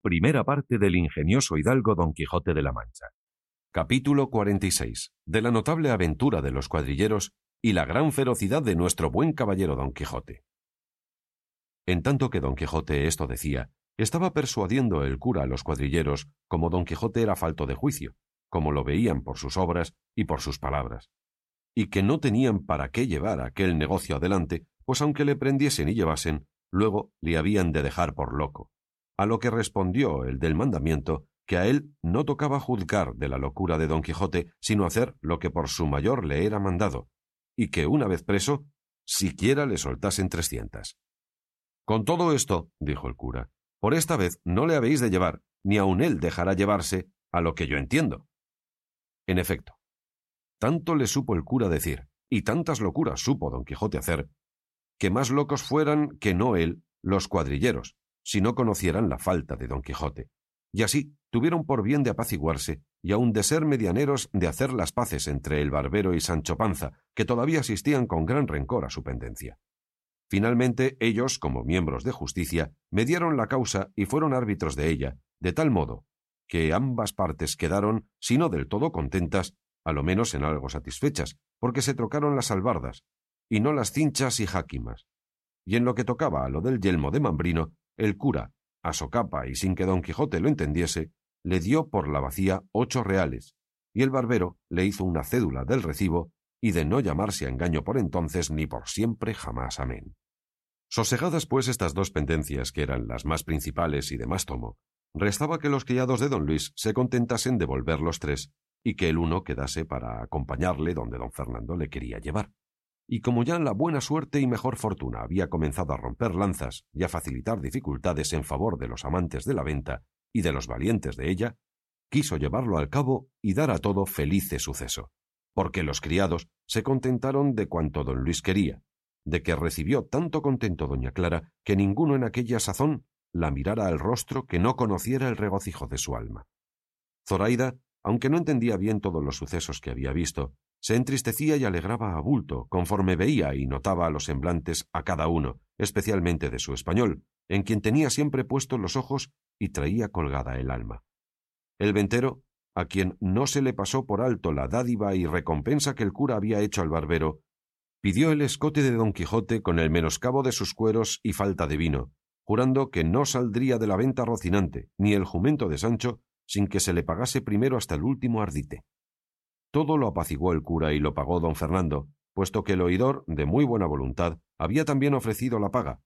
Primera parte del ingenioso hidalgo Don Quijote de la Mancha. Capítulo 46. De la notable aventura de los cuadrilleros y la gran ferocidad de nuestro buen caballero Don Quijote. En tanto que Don Quijote esto decía, estaba persuadiendo el cura a los cuadrilleros como Don Quijote era falto de juicio, como lo veían por sus obras y por sus palabras, y que no tenían para qué llevar aquel negocio adelante, pues aunque le prendiesen y llevasen, luego le habían de dejar por loco. A lo que respondió el del mandamiento que a él no tocaba juzgar de la locura de Don Quijote, sino hacer lo que por su mayor le era mandado, y que una vez preso, siquiera le soltasen trescientas. Con todo esto, dijo el cura, por esta vez no le habéis de llevar, ni aun él dejará llevarse, a lo que yo entiendo. En efecto, tanto le supo el cura decir, y tantas locuras supo don Quijote hacer, que más locos fueran que no él los cuadrilleros, si no conocieran la falta de don Quijote y así tuvieron por bien de apaciguarse y aun de ser medianeros de hacer las paces entre el barbero y Sancho Panza, que todavía asistían con gran rencor a su pendencia. Finalmente ellos, como miembros de justicia, mediaron la causa y fueron árbitros de ella, de tal modo que ambas partes quedaron, si no del todo contentas, a lo menos en algo satisfechas, porque se trocaron las albardas, y no las cinchas y jáquimas. Y en lo que tocaba a lo del yelmo de Mambrino, el cura, a socapa y sin que don Quijote lo entendiese, le dio por la vacía ocho reales, y el barbero le hizo una cédula del recibo y de no llamarse a engaño por entonces ni por siempre jamás amén. Sosegadas pues estas dos pendencias, que eran las más principales y de más tomo, restaba que los criados de don Luis se contentasen de volver los tres, y que el uno quedase para acompañarle donde don Fernando le quería llevar y como ya la buena suerte y mejor fortuna había comenzado a romper lanzas y a facilitar dificultades en favor de los amantes de la venta y de los valientes de ella, quiso llevarlo al cabo y dar a todo felice suceso, porque los criados se contentaron de cuanto don Luis quería, de que recibió tanto contento doña Clara que ninguno en aquella sazón la mirara al rostro que no conociera el regocijo de su alma. Zoraida, aunque no entendía bien todos los sucesos que había visto, se entristecía y alegraba a bulto, conforme veía y notaba los semblantes a cada uno, especialmente de su español, en quien tenía siempre puestos los ojos y traía colgada el alma. El ventero, a quien no se le pasó por alto la dádiva y recompensa que el cura había hecho al barbero, pidió el escote de don Quijote con el menoscabo de sus cueros y falta de vino, jurando que no saldría de la venta Rocinante, ni el jumento de Sancho, sin que se le pagase primero hasta el último ardite. Todo lo apaciguó el cura y lo pagó don Fernando, puesto que el oidor, de muy buena voluntad, había también ofrecido la paga,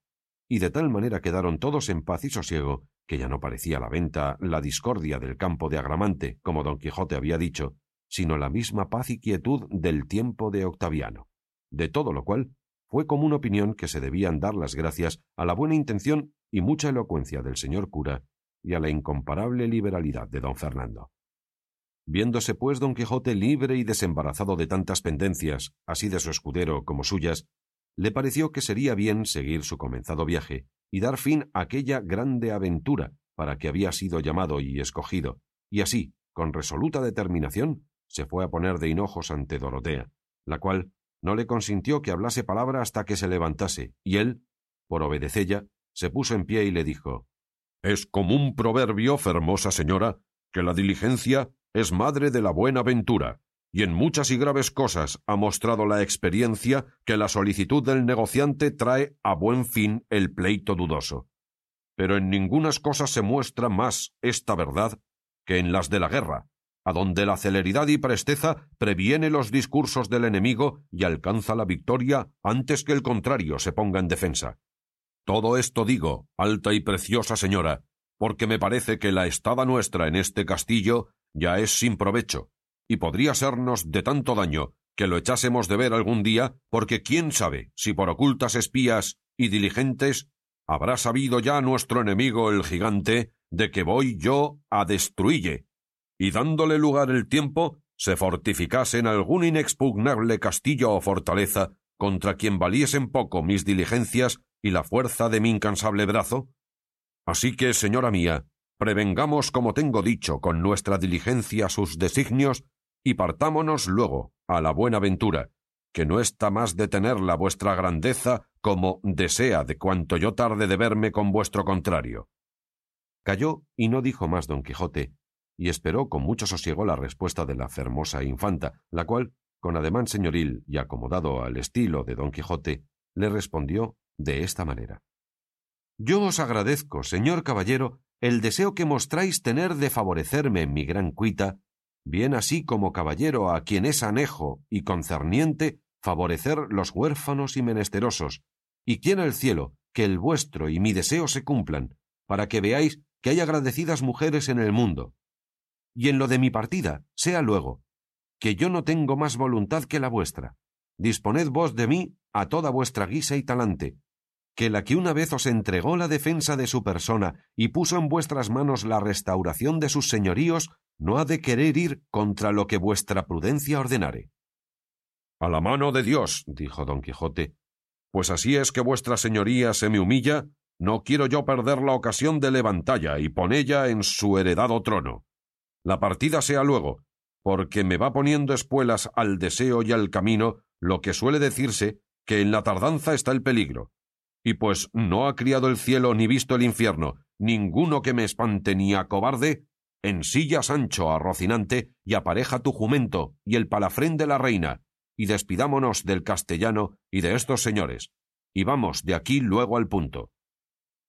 y de tal manera quedaron todos en paz y sosiego, que ya no parecía la venta la discordia del campo de Agramante, como don Quijote había dicho, sino la misma paz y quietud del tiempo de Octaviano. De todo lo cual, fue común opinión que se debían dar las gracias a la buena intención y mucha elocuencia del señor cura y a la incomparable liberalidad de don Fernando. Viéndose pues don Quijote libre y desembarazado de tantas pendencias, así de su escudero como suyas, le pareció que sería bien seguir su comenzado viaje y dar fin a aquella grande aventura para que había sido llamado y escogido, y así, con resoluta determinación, se fue a poner de hinojos ante Dorotea, la cual no le consintió que hablase palabra hasta que se levantase, y él, por obedecella, se puso en pie y le dijo Es como un proverbio, fermosa señora, que la diligencia es madre de la buena ventura, y en muchas y graves cosas ha mostrado la experiencia que la solicitud del negociante trae a buen fin el pleito dudoso. Pero en ningunas cosas se muestra más esta verdad que en las de la guerra, a donde la celeridad y presteza previene los discursos del enemigo y alcanza la victoria antes que el contrario se ponga en defensa. Todo esto digo, alta y preciosa señora, porque me parece que la estada nuestra en este castillo ya es sin provecho, y podría sernos de tanto daño que lo echásemos de ver algún día, porque quién sabe si por ocultas espías y diligentes habrá sabido ya nuestro enemigo el gigante de que voy yo a destruille, y dándole lugar el tiempo, se fortificase en algún inexpugnable castillo o fortaleza contra quien valiesen poco mis diligencias y la fuerza de mi incansable brazo? Así que, señora mía, prevengamos, como tengo dicho, con nuestra diligencia sus designios, y partámonos luego a la buena ventura, que no está más de tenerla vuestra grandeza como desea de cuanto yo tarde de verme con vuestro contrario. Calló y no dijo más don Quijote, y esperó con mucho sosiego la respuesta de la fermosa infanta, la cual, con ademán señoril y acomodado al estilo de don Quijote, le respondió de esta manera. Yo os agradezco, señor caballero, el deseo que mostráis tener de favorecerme en mi gran cuita, bien así como caballero a quien es anejo y concerniente favorecer los huérfanos y menesterosos, y quiera el cielo que el vuestro y mi deseo se cumplan, para que veáis que hay agradecidas mujeres en el mundo. Y en lo de mi partida, sea luego, que yo no tengo más voluntad que la vuestra. Disponed vos de mí a toda vuestra guisa y talante, que la que una vez os entregó la defensa de su persona y puso en vuestras manos la restauración de sus señoríos, no ha de querer ir contra lo que vuestra prudencia ordenare. A la mano de Dios, dijo don Quijote, pues así es que vuestra señoría se me humilla, no quiero yo perder la ocasión de levantalla y ponella en su heredado trono. La partida sea luego, porque me va poniendo espuelas al deseo y al camino lo que suele decirse que en la tardanza está el peligro. Y pues no ha criado el cielo ni visto el infierno ninguno que me espante ni acobarde, ensilla Sancho a Rocinante y apareja tu jumento y el palafrén de la reina, y despidámonos del castellano y de estos señores, y vamos de aquí luego al punto.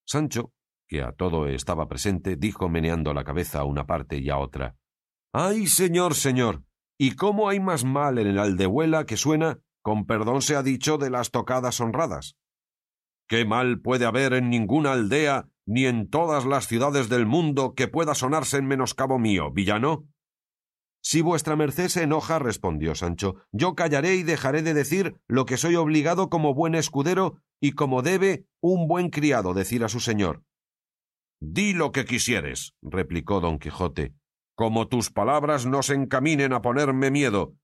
Sancho, que a todo estaba presente, dijo meneando la cabeza a una parte y a otra Ay, señor, señor. ¿Y cómo hay más mal en el aldehuela que suena, con perdón se ha dicho, de las tocadas honradas? ¿Qué mal puede haber en ninguna aldea ni en todas las ciudades del mundo que pueda sonarse en menoscabo mío, villano? Si vuestra merced se enoja, respondió Sancho, yo callaré y dejaré de decir lo que soy obligado como buen escudero y como debe un buen criado decir a su señor. Di lo que quisieres, replicó don Quijote, como tus palabras no se encaminen a ponerme miedo,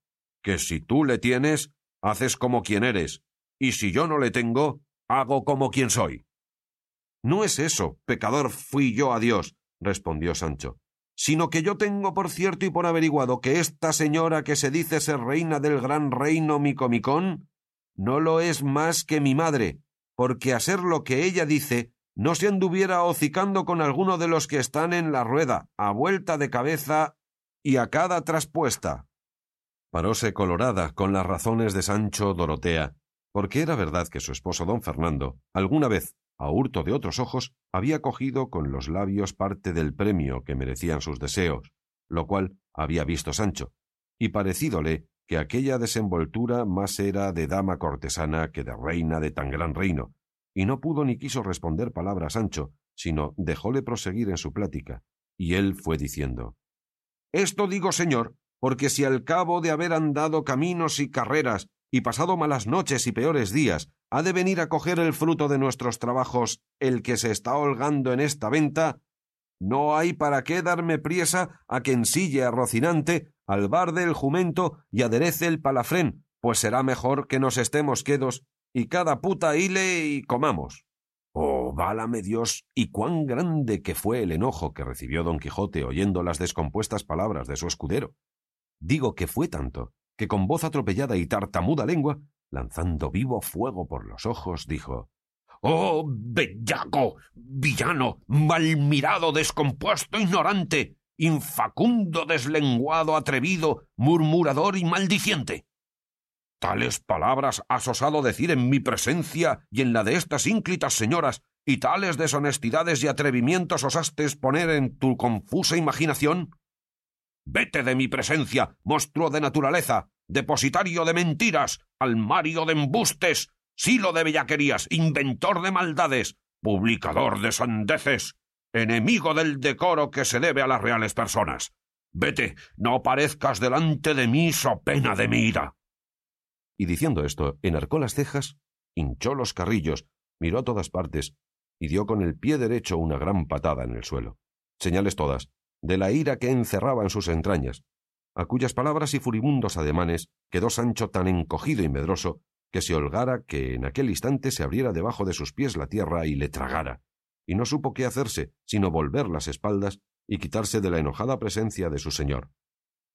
que si tú le tienes, haces como quien eres, y si yo no le tengo, hago como quien soy. No es eso, pecador fui yo a Dios, respondió Sancho sino que yo tengo por cierto y por averiguado que esta señora que se dice ser reina del gran reino Micomicón no lo es más que mi madre, porque a ser lo que ella dice, no se anduviera hocicando con alguno de los que están en la rueda, a vuelta de cabeza y a cada traspuesta. Paróse colorada con las razones de Sancho Dorotea, porque era verdad que su esposo don Fernando alguna vez a hurto de otros ojos, había cogido con los labios parte del premio que merecían sus deseos, lo cual había visto Sancho, y parecídole que aquella desenvoltura más era de dama cortesana que de reina de tan gran reino, y no pudo ni quiso responder palabra a Sancho, sino dejóle proseguir en su plática, y él fue diciendo Esto digo, señor, porque si al cabo de haber andado caminos y carreras y pasado malas noches y peores días, ha de venir a coger el fruto de nuestros trabajos el que se está holgando en esta venta, no hay para qué darme priesa a que ensille a Rocinante, albarde el jumento y aderece el palafrén, pues será mejor que nos estemos quedos y cada puta hile y comamos. Oh, válame Dios, y cuán grande que fue el enojo que recibió don Quijote oyendo las descompuestas palabras de su escudero. Digo que fue tanto, que con voz atropellada y tartamuda lengua, lanzando vivo fuego por los ojos, dijo Oh, bellaco, villano, mal mirado, descompuesto, ignorante, infacundo, deslenguado, atrevido, murmurador y maldiciente. Tales palabras has osado decir en mi presencia y en la de estas ínclitas señoras, y tales deshonestidades y atrevimientos osaste poner en tu confusa imaginación. Vete de mi presencia, monstruo de naturaleza, depositario de mentiras, almario de embustes, silo de bellaquerías, inventor de maldades, publicador de sandeces, enemigo del decoro que se debe a las reales personas. Vete, no parezcas delante de mí so pena de mi ira. Y diciendo esto, enarcó las cejas, hinchó los carrillos, miró a todas partes, y dio con el pie derecho una gran patada en el suelo. Señales todas, de la ira que encerraba en sus entrañas, a cuyas palabras y furibundos ademanes quedó Sancho tan encogido y medroso que se holgara que en aquel instante se abriera debajo de sus pies la tierra y le tragara, y no supo qué hacerse sino volver las espaldas y quitarse de la enojada presencia de su señor.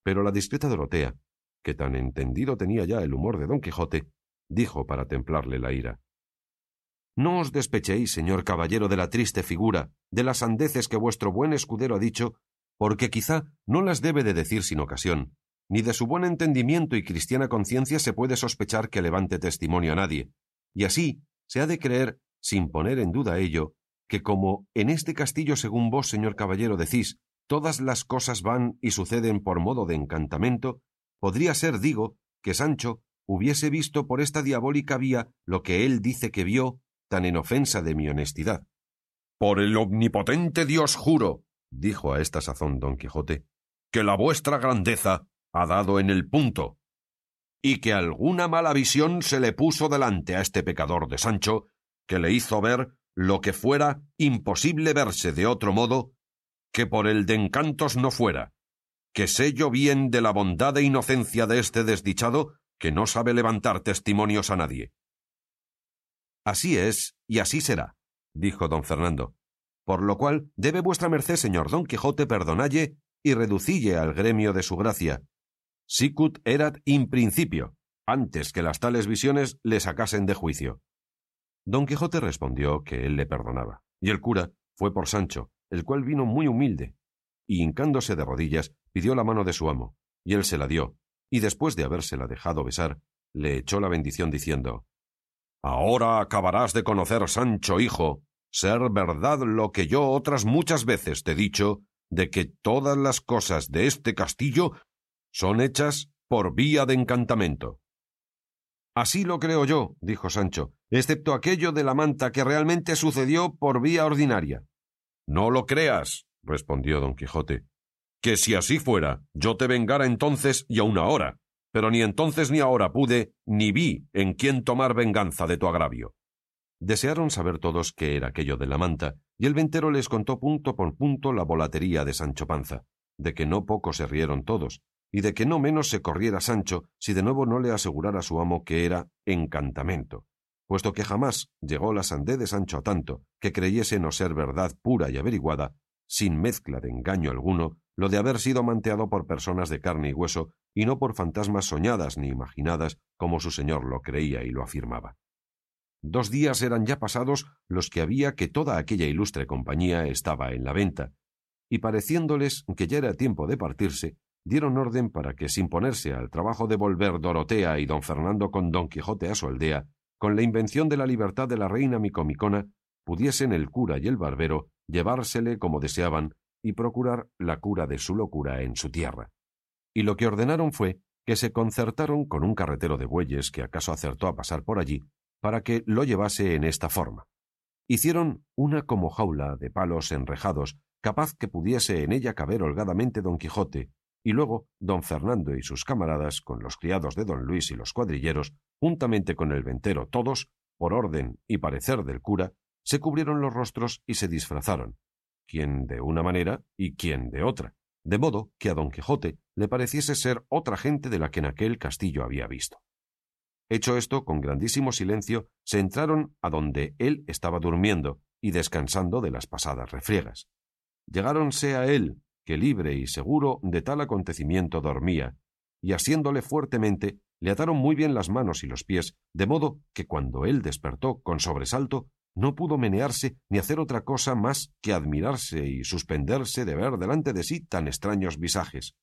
Pero la discreta Dorotea, que tan entendido tenía ya el humor de don Quijote, dijo para templarle la ira No os despechéis, señor caballero, de la triste figura, de las sandeces que vuestro buen escudero ha dicho, porque quizá no las debe de decir sin ocasión, ni de su buen entendimiento y cristiana conciencia se puede sospechar que levante testimonio a nadie, y así se ha de creer, sin poner en duda ello, que como en este castillo, según vos, señor caballero, decís, todas las cosas van y suceden por modo de encantamento, podría ser, digo, que Sancho hubiese visto por esta diabólica vía lo que él dice que vio, tan en ofensa de mi honestidad. Por el omnipotente Dios juro, dijo a esta sazón don Quijote, que la vuestra grandeza ha dado en el punto, y que alguna mala visión se le puso delante a este pecador de Sancho, que le hizo ver lo que fuera imposible verse de otro modo que por el de encantos no fuera, que sé yo bien de la bondad e inocencia de este desdichado que no sabe levantar testimonios a nadie. Así es, y así será, dijo don Fernando, por lo cual debe vuestra merced, señor don Quijote, perdonalle y reducille al gremio de su gracia. Sicut erat in principio, antes que las tales visiones le sacasen de juicio. Don Quijote respondió que él le perdonaba, y el cura fue por Sancho, el cual vino muy humilde, y hincándose de rodillas pidió la mano de su amo, y él se la dio, y después de habérsela dejado besar, le echó la bendición diciendo Ahora acabarás de conocer, Sancho hijo, ser verdad lo que yo otras muchas veces te he dicho, de que todas las cosas de este castillo son hechas por vía de encantamento. Así lo creo yo, dijo Sancho, excepto aquello de la manta que realmente sucedió por vía ordinaria. No lo creas, respondió don Quijote, que si así fuera, yo te vengara entonces y aun ahora, pero ni entonces ni ahora pude, ni vi en quién tomar venganza de tu agravio. Desearon saber todos qué era aquello de la manta, y el ventero les contó punto por punto la volatería de Sancho Panza, de que no poco se rieron todos, y de que no menos se corriera Sancho si de nuevo no le asegurara su amo que era encantamento, puesto que jamás llegó la sandé de Sancho a tanto que creyese no ser verdad pura y averiguada, sin mezcla de engaño alguno, lo de haber sido manteado por personas de carne y hueso y no por fantasmas soñadas ni imaginadas como su señor lo creía y lo afirmaba. Dos días eran ya pasados los que había que toda aquella ilustre compañía estaba en la venta, y pareciéndoles que ya era tiempo de partirse, dieron orden para que, sin ponerse al trabajo de volver Dorotea y don Fernando con don Quijote a su aldea, con la invención de la libertad de la reina Micomicona, pudiesen el cura y el barbero llevársele como deseaban y procurar la cura de su locura en su tierra. Y lo que ordenaron fue que se concertaron con un carretero de bueyes que acaso acertó a pasar por allí, para que lo llevase en esta forma. Hicieron una como jaula de palos enrejados, capaz que pudiese en ella caber holgadamente don Quijote, y luego don Fernando y sus camaradas, con los criados de don Luis y los cuadrilleros, juntamente con el ventero todos, por orden y parecer del cura, se cubrieron los rostros y se disfrazaron, quien de una manera y quien de otra, de modo que a don Quijote le pareciese ser otra gente de la que en aquel castillo había visto. Hecho esto, con grandísimo silencio, se entraron a donde él estaba durmiendo y descansando de las pasadas refriegas. Llegáronse a él que libre y seguro de tal acontecimiento dormía, y asiéndole fuertemente, le ataron muy bien las manos y los pies, de modo que cuando él despertó con sobresalto, no pudo menearse ni hacer otra cosa más que admirarse y suspenderse de ver delante de sí tan extraños visajes.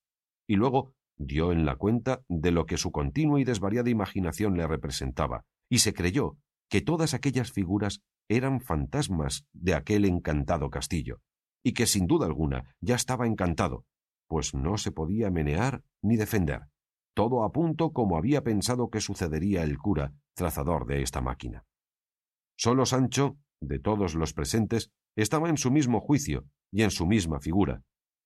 Y luego dio en la cuenta de lo que su continua y desvariada imaginación le representaba, y se creyó que todas aquellas figuras eran fantasmas de aquel encantado castillo y que sin duda alguna ya estaba encantado, pues no se podía menear ni defender, todo a punto como había pensado que sucedería el cura, trazador de esta máquina. Solo Sancho, de todos los presentes, estaba en su mismo juicio y en su misma figura,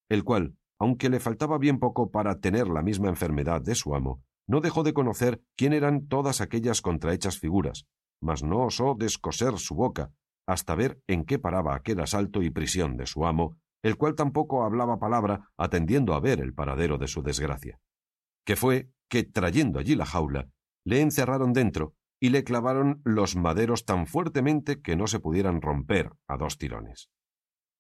el cual, aunque le faltaba bien poco para tener la misma enfermedad de su amo, no dejó de conocer quién eran todas aquellas contrahechas figuras, mas no osó descoser su boca, hasta ver en qué paraba aquel asalto y prisión de su amo, el cual tampoco hablaba palabra atendiendo a ver el paradero de su desgracia. Que fue que, trayendo allí la jaula, le encerraron dentro y le clavaron los maderos tan fuertemente que no se pudieran romper a dos tirones.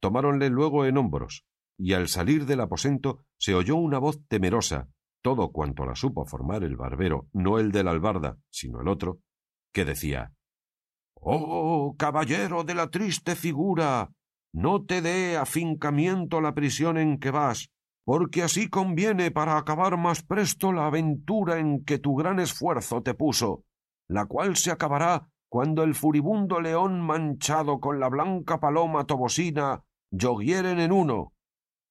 Tomáronle luego en hombros, y al salir del aposento se oyó una voz temerosa, todo cuanto la supo formar el barbero, no el de la albarda, sino el otro, que decía Oh, caballero de la triste figura, no te dé afincamiento la prisión en que vas, porque así conviene para acabar más presto la aventura en que tu gran esfuerzo te puso, la cual se acabará cuando el furibundo león manchado con la blanca paloma tobosina yoguieren en uno.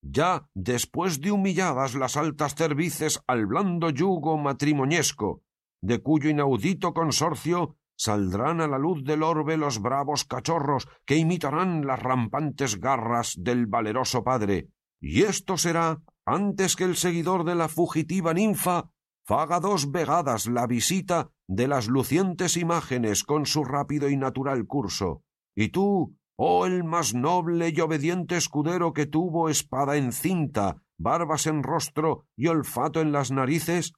Ya después de humilladas las altas cervices al blando yugo matrimoniesco, de cuyo inaudito consorcio saldrán a la luz del orbe los bravos cachorros que imitarán las rampantes garras del valeroso padre, y esto será antes que el seguidor de la fugitiva ninfa faga dos vegadas la visita de las lucientes imágenes con su rápido y natural curso. Y tú, oh el más noble y obediente escudero que tuvo espada en cinta, barbas en rostro y olfato en las narices,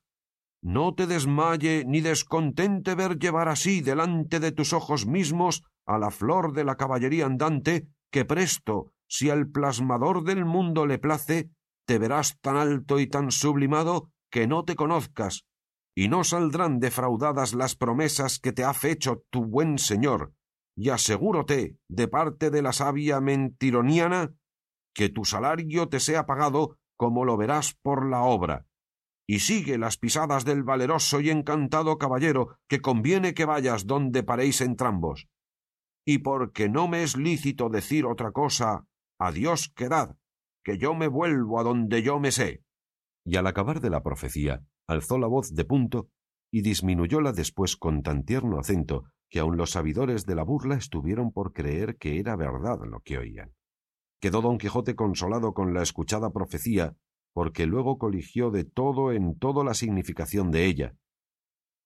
no te desmaye ni descontente ver llevar así delante de tus ojos mismos a la flor de la caballería andante, que presto, si al plasmador del mundo le place, te verás tan alto y tan sublimado que no te conozcas, y no saldrán defraudadas las promesas que te ha fecho tu buen señor, y asegúrote, de parte de la sabia mentironiana, que tu salario te sea pagado como lo verás por la obra, y sigue las pisadas del valeroso y encantado caballero, que conviene que vayas donde paréis entrambos. Y porque no me es lícito decir otra cosa, adiós quedad, que yo me vuelvo a donde yo me sé. Y al acabar de la profecía, alzó la voz de punto y disminuyóla después con tan tierno acento que aun los sabidores de la burla estuvieron por creer que era verdad lo que oían. Quedó don Quijote consolado con la escuchada profecía porque luego coligió de todo en todo la significación de ella,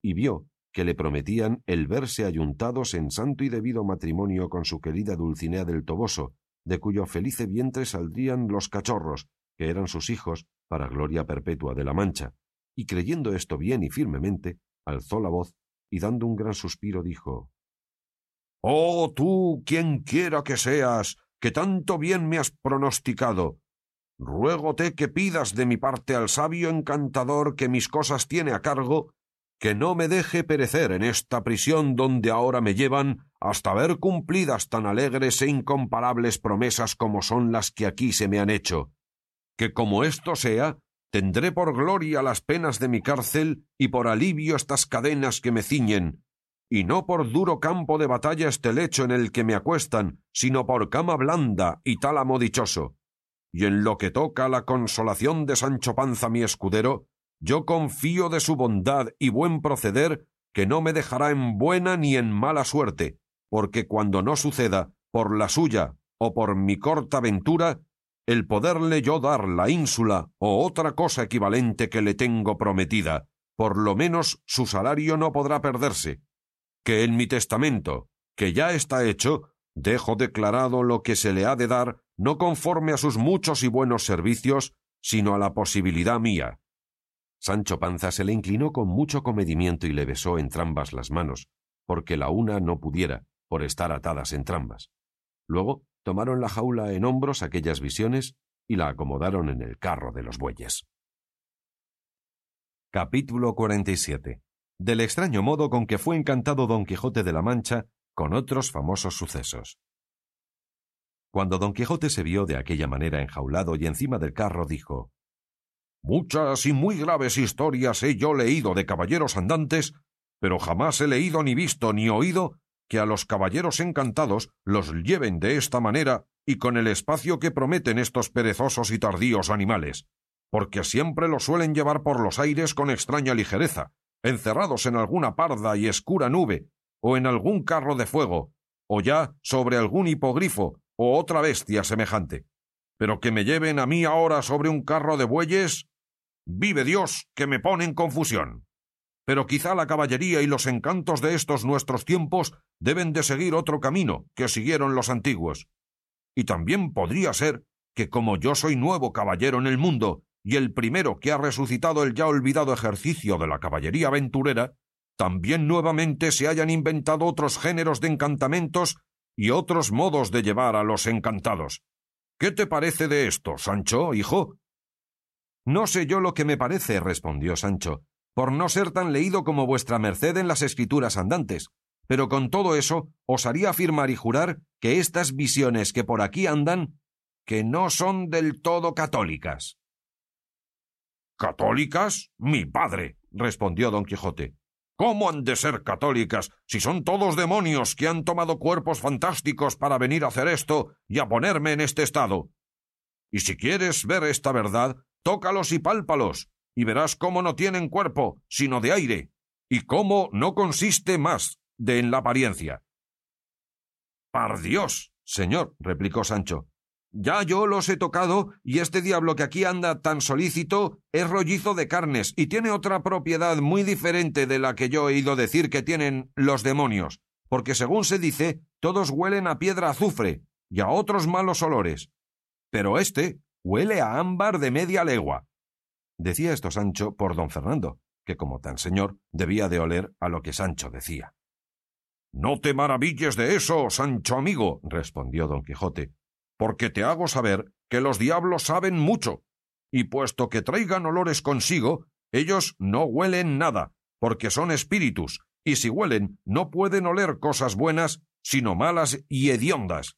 y vio que le prometían el verse ayuntados en santo y debido matrimonio con su querida Dulcinea del Toboso, de cuyo felice vientre saldrían los cachorros, que eran sus hijos, para gloria perpetua de la Mancha, y creyendo esto bien y firmemente, alzó la voz y dando un gran suspiro dijo Oh tú, quien quiera que seas, que tanto bien me has pronosticado, ruégote que pidas de mi parte al sabio encantador que mis cosas tiene a cargo, que no me deje perecer en esta prisión donde ahora me llevan hasta ver cumplidas tan alegres e incomparables promesas como son las que aquí se me han hecho, que como esto sea, tendré por gloria las penas de mi cárcel y por alivio estas cadenas que me ciñen, y no por duro campo de batalla este lecho en el que me acuestan, sino por cama blanda y tálamo dichoso. Y en lo que toca a la consolación de Sancho Panza mi escudero, yo confío de su bondad y buen proceder que no me dejará en buena ni en mala suerte, porque cuando no suceda, por la suya o por mi corta ventura, el poderle yo dar la ínsula o otra cosa equivalente que le tengo prometida, por lo menos su salario no podrá perderse, que en mi testamento, que ya está hecho, dejo declarado lo que se le ha de dar no conforme a sus muchos y buenos servicios, sino a la posibilidad mía. Sancho Panza se le inclinó con mucho comedimiento y le besó entrambas las manos, porque la una no pudiera, por estar atadas entrambas. Luego tomaron la jaula en hombros aquellas visiones y la acomodaron en el carro de los bueyes. Capítulo 47 Del extraño modo con que fue encantado Don Quijote de la Mancha con otros famosos sucesos. Cuando don Quijote se vio de aquella manera enjaulado y encima del carro, dijo Muchas y muy graves historias he yo leído de caballeros andantes, pero jamás he leído ni visto ni oído que a los caballeros encantados los lleven de esta manera y con el espacio que prometen estos perezosos y tardíos animales, porque siempre los suelen llevar por los aires con extraña ligereza, encerrados en alguna parda y escura nube, o en algún carro de fuego, o ya sobre algún hipogrifo, o otra bestia semejante. Pero que me lleven a mí ahora sobre un carro de bueyes, vive Dios que me pone en confusión. Pero quizá la caballería y los encantos de estos nuestros tiempos deben de seguir otro camino que siguieron los antiguos. Y también podría ser que como yo soy nuevo caballero en el mundo y el primero que ha resucitado el ya olvidado ejercicio de la caballería aventurera, también nuevamente se hayan inventado otros géneros de encantamentos y otros modos de llevar a los encantados. ¿Qué te parece de esto, Sancho, hijo? No sé yo lo que me parece, respondió Sancho, por no ser tan leído como vuestra merced en las escrituras andantes. Pero con todo eso, osaría afirmar y jurar que estas visiones que por aquí andan, que no son del todo católicas. ¿Católicas? Mi padre, respondió don Quijote. ¿Cómo han de ser católicas si son todos demonios que han tomado cuerpos fantásticos para venir a hacer esto y a ponerme en este estado? Y si quieres ver esta verdad, tócalos y pálpalos, y verás cómo no tienen cuerpo, sino de aire, y cómo no consiste más de en la apariencia. Par Dios, señor, replicó Sancho. Ya yo los he tocado, y este diablo que aquí anda tan solícito es rollizo de carnes, y tiene otra propiedad muy diferente de la que yo he oído decir que tienen los demonios, porque según se dice, todos huelen a piedra azufre y a otros malos olores. Pero este huele a ámbar de media legua, Decía esto Sancho por don Fernando, que como tan señor debía de oler a lo que Sancho decía. No te maravilles de eso, Sancho amigo, respondió don Quijote, porque te hago saber que los diablos saben mucho, y puesto que traigan olores consigo, ellos no huelen nada, porque son espíritus, y si huelen no pueden oler cosas buenas, sino malas y hediondas.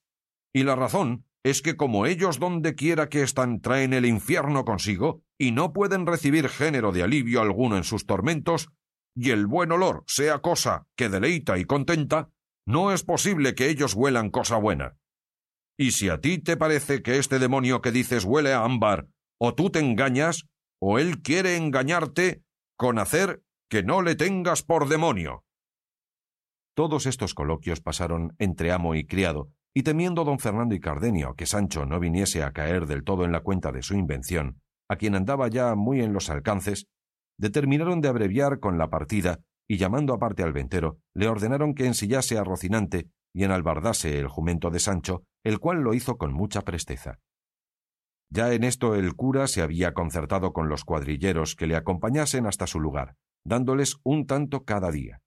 Y la razón es que como ellos donde quiera que están traen el infierno consigo, y no pueden recibir género de alivio alguno en sus tormentos, y el buen olor sea cosa que deleita y contenta, no es posible que ellos huelan cosa buena. Y si a ti te parece que este demonio que dices huele a ámbar, o tú te engañas, o él quiere engañarte con hacer que no le tengas por demonio. Todos estos coloquios pasaron entre amo y criado, y temiendo don Fernando y Cardenio que Sancho no viniese a caer del todo en la cuenta de su invención, a quien andaba ya muy en los alcances, determinaron de abreviar con la partida y llamando aparte al ventero, le ordenaron que ensillase a Rocinante y enalbardase el jumento de Sancho, el cual lo hizo con mucha presteza. Ya en esto el cura se había concertado con los cuadrilleros que le acompañasen hasta su lugar, dándoles un tanto cada día.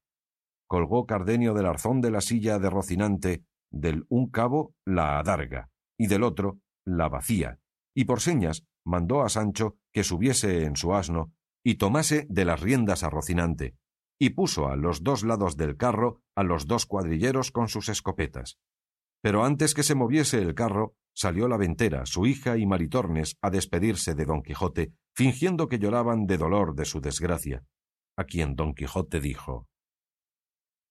Colgó Cardenio del arzón de la silla de Rocinante del un cabo la adarga y del otro la vacía, y por señas mandó a Sancho que subiese en su asno y tomase de las riendas a Rocinante, y puso a los dos lados del carro a los dos cuadrilleros con sus escopetas. Pero antes que se moviese el carro, salió la ventera, su hija y Maritornes a despedirse de don Quijote, fingiendo que lloraban de dolor de su desgracia, a quien don Quijote dijo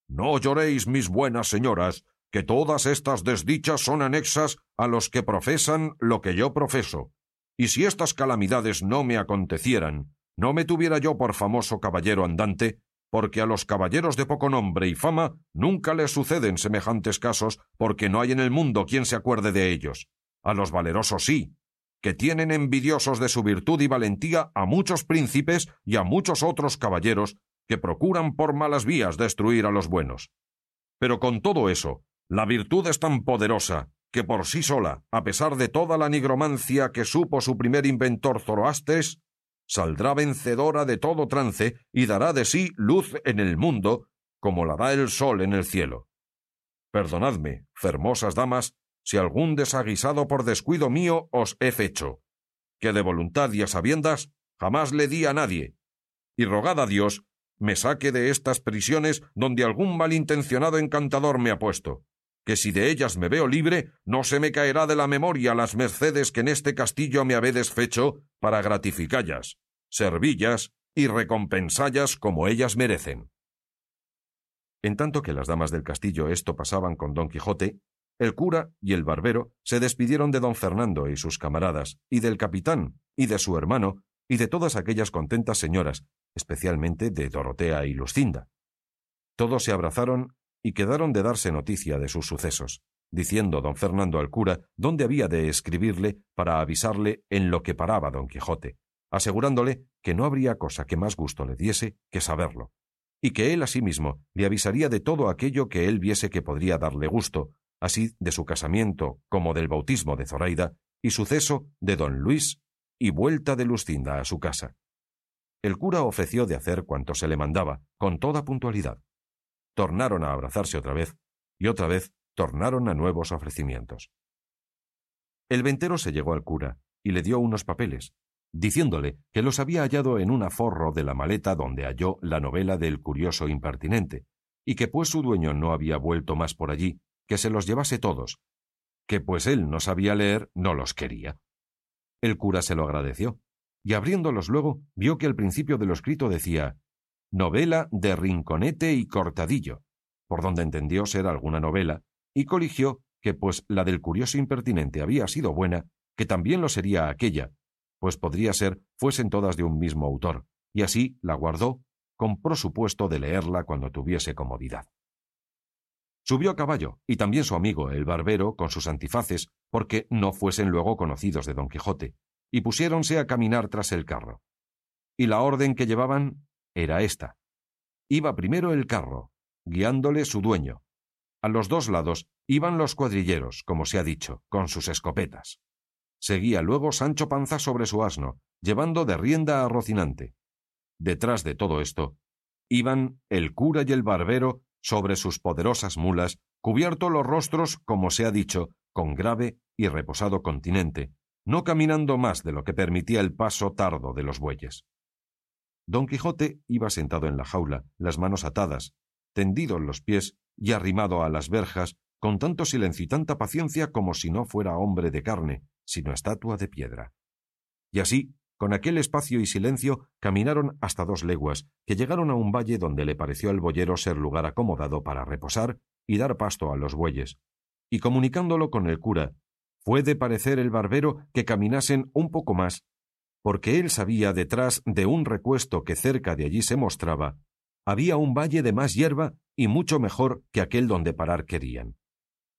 No lloréis, mis buenas señoras, que todas estas desdichas son anexas a los que profesan lo que yo profeso, y si estas calamidades no me acontecieran, no me tuviera yo por famoso caballero andante, porque a los caballeros de poco nombre y fama nunca les suceden semejantes casos, porque no hay en el mundo quien se acuerde de ellos. A los valerosos sí, que tienen envidiosos de su virtud y valentía a muchos príncipes y a muchos otros caballeros que procuran por malas vías destruir a los buenos. Pero con todo eso, la virtud es tan poderosa que por sí sola, a pesar de toda la nigromancia que supo su primer inventor Zoroastes, saldrá vencedora de todo trance y dará de sí luz en el mundo, como la da el sol en el cielo. Perdonadme, fermosas damas, si algún desaguisado por descuido mío os he fecho, que de voluntad y a sabiendas jamás le di a nadie, y rogad a Dios me saque de estas prisiones donde algún malintencionado encantador me ha puesto que si de ellas me veo libre, no se me caerá de la memoria las mercedes que en este castillo me habedes fecho para gratificallas, servillas y recompensallas como ellas merecen. En tanto que las damas del castillo esto pasaban con don Quijote, el cura y el barbero se despidieron de don Fernando y sus camaradas, y del capitán, y de su hermano, y de todas aquellas contentas señoras, especialmente de Dorotea y Lucinda. Todos se abrazaron y quedaron de darse noticia de sus sucesos, diciendo don Fernando al cura dónde había de escribirle para avisarle en lo que paraba don Quijote, asegurándole que no habría cosa que más gusto le diese que saberlo, y que él asimismo le avisaría de todo aquello que él viese que podría darle gusto, así de su casamiento como del bautismo de Zoraida y suceso de don Luis y vuelta de Lucinda a su casa. El cura ofreció de hacer cuanto se le mandaba, con toda puntualidad. Tornaron a abrazarse otra vez, y otra vez tornaron a nuevos ofrecimientos. El ventero se llegó al cura y le dio unos papeles, diciéndole que los había hallado en un aforro de la maleta donde halló la novela del curioso impertinente, y que pues su dueño no había vuelto más por allí, que se los llevase todos, que pues él no sabía leer, no los quería. El cura se lo agradeció, y abriéndolos luego vio que al principio de lo escrito decía novela de Rinconete y Cortadillo, por donde entendió ser alguna novela, y coligió que pues la del curioso impertinente había sido buena, que también lo sería aquella, pues podría ser fuesen todas de un mismo autor, y así la guardó, con prosupuesto de leerla cuando tuviese comodidad. Subió a caballo, y también su amigo, el barbero, con sus antifaces, porque no fuesen luego conocidos de don Quijote, y pusiéronse a caminar tras el carro. Y la orden que llevaban era esta. Iba primero el carro, guiándole su dueño. A los dos lados iban los cuadrilleros, como se ha dicho, con sus escopetas. Seguía luego Sancho Panza sobre su asno, llevando de rienda a Rocinante. Detrás de todo esto iban el cura y el barbero sobre sus poderosas mulas, cubierto los rostros, como se ha dicho, con grave y reposado continente, no caminando más de lo que permitía el paso tardo de los bueyes. Don Quijote iba sentado en la jaula, las manos atadas, tendido en los pies y arrimado a las verjas, con tanto silencio y tanta paciencia como si no fuera hombre de carne, sino estatua de piedra. Y así, con aquel espacio y silencio, caminaron hasta dos leguas, que llegaron a un valle donde le pareció al boyero ser lugar acomodado para reposar y dar pasto a los bueyes. Y comunicándolo con el cura, fue de parecer el barbero que caminasen un poco más, porque él sabía detrás de un recuesto que cerca de allí se mostraba, había un valle de más hierba y mucho mejor que aquel donde parar querían.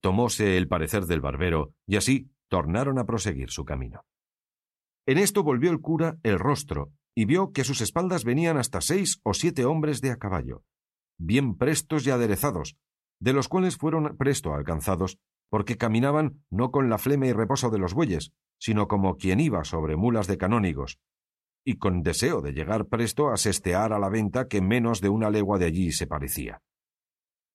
Tomóse el parecer del barbero, y así tornaron a proseguir su camino. En esto volvió el cura el rostro, y vio que a sus espaldas venían hasta seis o siete hombres de a caballo, bien prestos y aderezados, de los cuales fueron presto alcanzados, porque caminaban no con la flema y reposo de los bueyes, sino como quien iba sobre mulas de canónigos, y con deseo de llegar presto a sestear a la venta que menos de una legua de allí se parecía.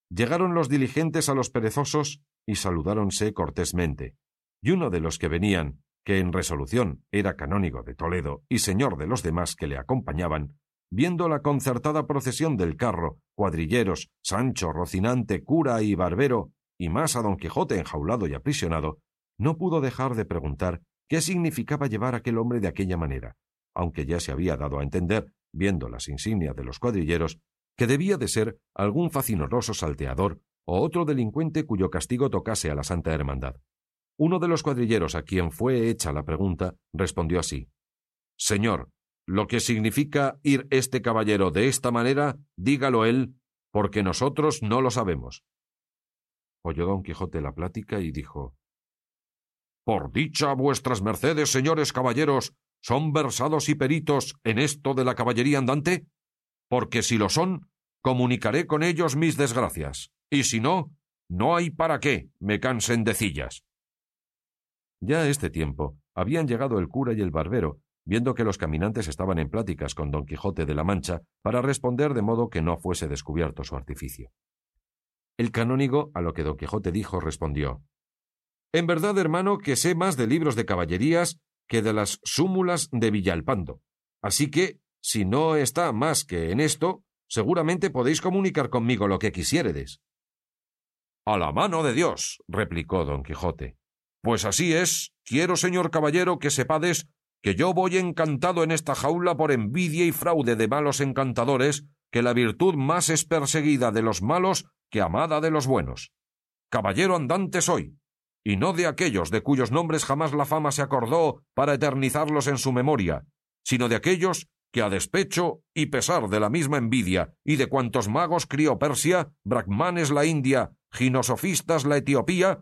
Llegaron los diligentes a los perezosos y saludáronse cortésmente, y uno de los que venían, que en resolución era canónigo de Toledo y señor de los demás que le acompañaban, viendo la concertada procesión del carro, cuadrilleros, Sancho, Rocinante, cura y barbero, y más a don Quijote enjaulado y aprisionado, no pudo dejar de preguntar qué significaba llevar aquel hombre de aquella manera, aunque ya se había dado a entender, viendo las insignias de los cuadrilleros, que debía de ser algún facinoroso salteador o otro delincuente cuyo castigo tocase a la Santa Hermandad. Uno de los cuadrilleros a quien fue hecha la pregunta respondió así Señor, lo que significa ir este caballero de esta manera, dígalo él, porque nosotros no lo sabemos. Oyó don Quijote la plática y dijo Por dicha vuestras mercedes, señores caballeros, son versados y peritos en esto de la caballería andante? Porque si lo son, comunicaré con ellos mis desgracias, y si no, no hay para qué me cansen de cillas. Ya a este tiempo habían llegado el cura y el barbero, viendo que los caminantes estaban en pláticas con don Quijote de la Mancha, para responder de modo que no fuese descubierto su artificio. El canónigo, a lo que don Quijote dijo, respondió En verdad, hermano, que sé más de libros de caballerías que de las súmulas de Villalpando. Así que, si no está más que en esto, seguramente podéis comunicar conmigo lo que quisiéredes. A la mano de Dios, replicó don Quijote. Pues así es, quiero, señor caballero, que sepades que yo voy encantado en esta jaula por envidia y fraude de malos encantadores, que la virtud más es perseguida de los malos que amada de los buenos. Caballero andante soy, y no de aquellos de cuyos nombres jamás la fama se acordó para eternizarlos en su memoria, sino de aquellos que a despecho y pesar de la misma envidia y de cuantos magos crió Persia, brahmanes la India, ginosofistas la Etiopía,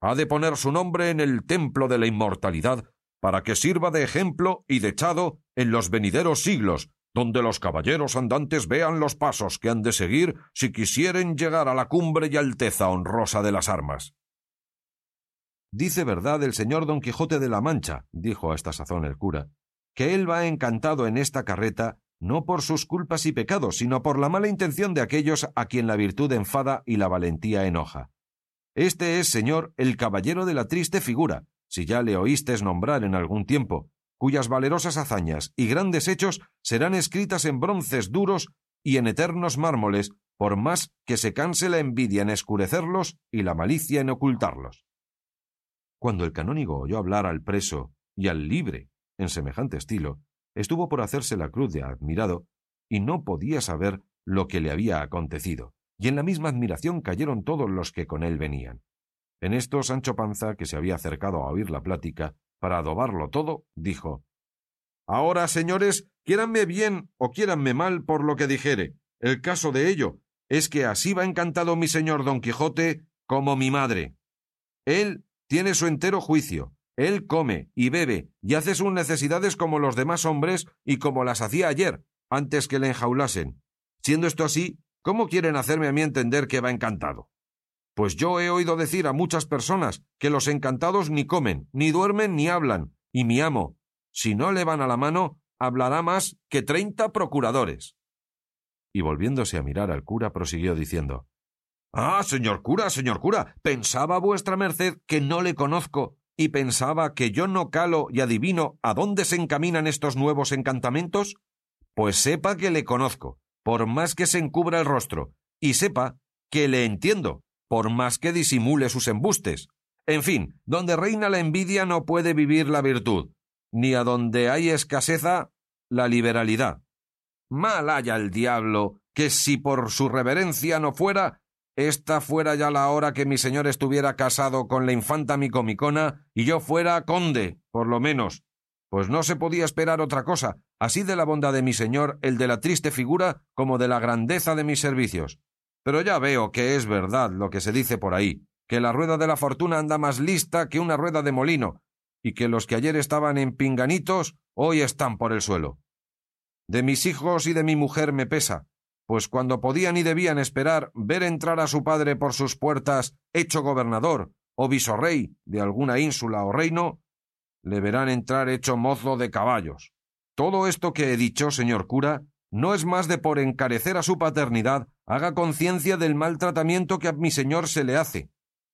ha de poner su nombre en el templo de la inmortalidad para que sirva de ejemplo y de echado en los venideros siglos, donde los caballeros andantes vean los pasos que han de seguir si quisieren llegar a la cumbre y alteza honrosa de las armas. Dice verdad el señor don Quijote de la Mancha, dijo a esta sazón el cura, que él va encantado en esta carreta no por sus culpas y pecados, sino por la mala intención de aquellos a quien la virtud enfada y la valentía enoja. Este es, señor, el caballero de la triste figura, si ya le oístes nombrar en algún tiempo, cuyas valerosas hazañas y grandes hechos serán escritas en bronces duros y en eternos mármoles, por más que se canse la envidia en escurecerlos y la malicia en ocultarlos. Cuando el canónigo oyó hablar al preso y al libre en semejante estilo, estuvo por hacerse la cruz de admirado y no podía saber lo que le había acontecido, y en la misma admiración cayeron todos los que con él venían. En esto Sancho Panza, que se había acercado a oír la plática, para adobarlo todo, dijo Ahora, señores, quiéranme bien o quiéranme mal por lo que dijere. El caso de ello es que así va encantado mi señor don Quijote como mi madre. Él tiene su entero juicio. Él come y bebe y hace sus necesidades como los demás hombres y como las hacía ayer, antes que le enjaulasen. Siendo esto así, ¿cómo quieren hacerme a mí entender que va encantado? Pues yo he oído decir a muchas personas que los encantados ni comen, ni duermen, ni hablan, y mi amo, si no le van a la mano, hablará más que treinta procuradores. Y volviéndose a mirar al cura, prosiguió diciendo Ah, señor cura, señor cura, pensaba vuestra merced que no le conozco y pensaba que yo no calo y adivino a dónde se encaminan estos nuevos encantamentos? Pues sepa que le conozco, por más que se encubra el rostro, y sepa que le entiendo, por más que disimule sus embustes. En fin, donde reina la envidia no puede vivir la virtud, ni a donde hay escaseza la liberalidad. Mal haya el diablo que si por su reverencia no fuera, esta fuera ya la hora que mi señor estuviera casado con la infanta Micomicona y yo fuera conde, por lo menos, pues no se podía esperar otra cosa, así de la bondad de mi señor, el de la triste figura, como de la grandeza de mis servicios. Pero ya veo que es verdad lo que se dice por ahí, que la rueda de la fortuna anda más lista que una rueda de molino, y que los que ayer estaban en pinganitos hoy están por el suelo. De mis hijos y de mi mujer me pesa, pues cuando podían y debían esperar ver entrar a su padre por sus puertas hecho gobernador o visorrey de alguna ínsula o reino, le verán entrar hecho mozo de caballos. Todo esto que he dicho, señor cura, no es más de por encarecer a su paternidad haga conciencia del mal tratamiento que a mi señor se le hace.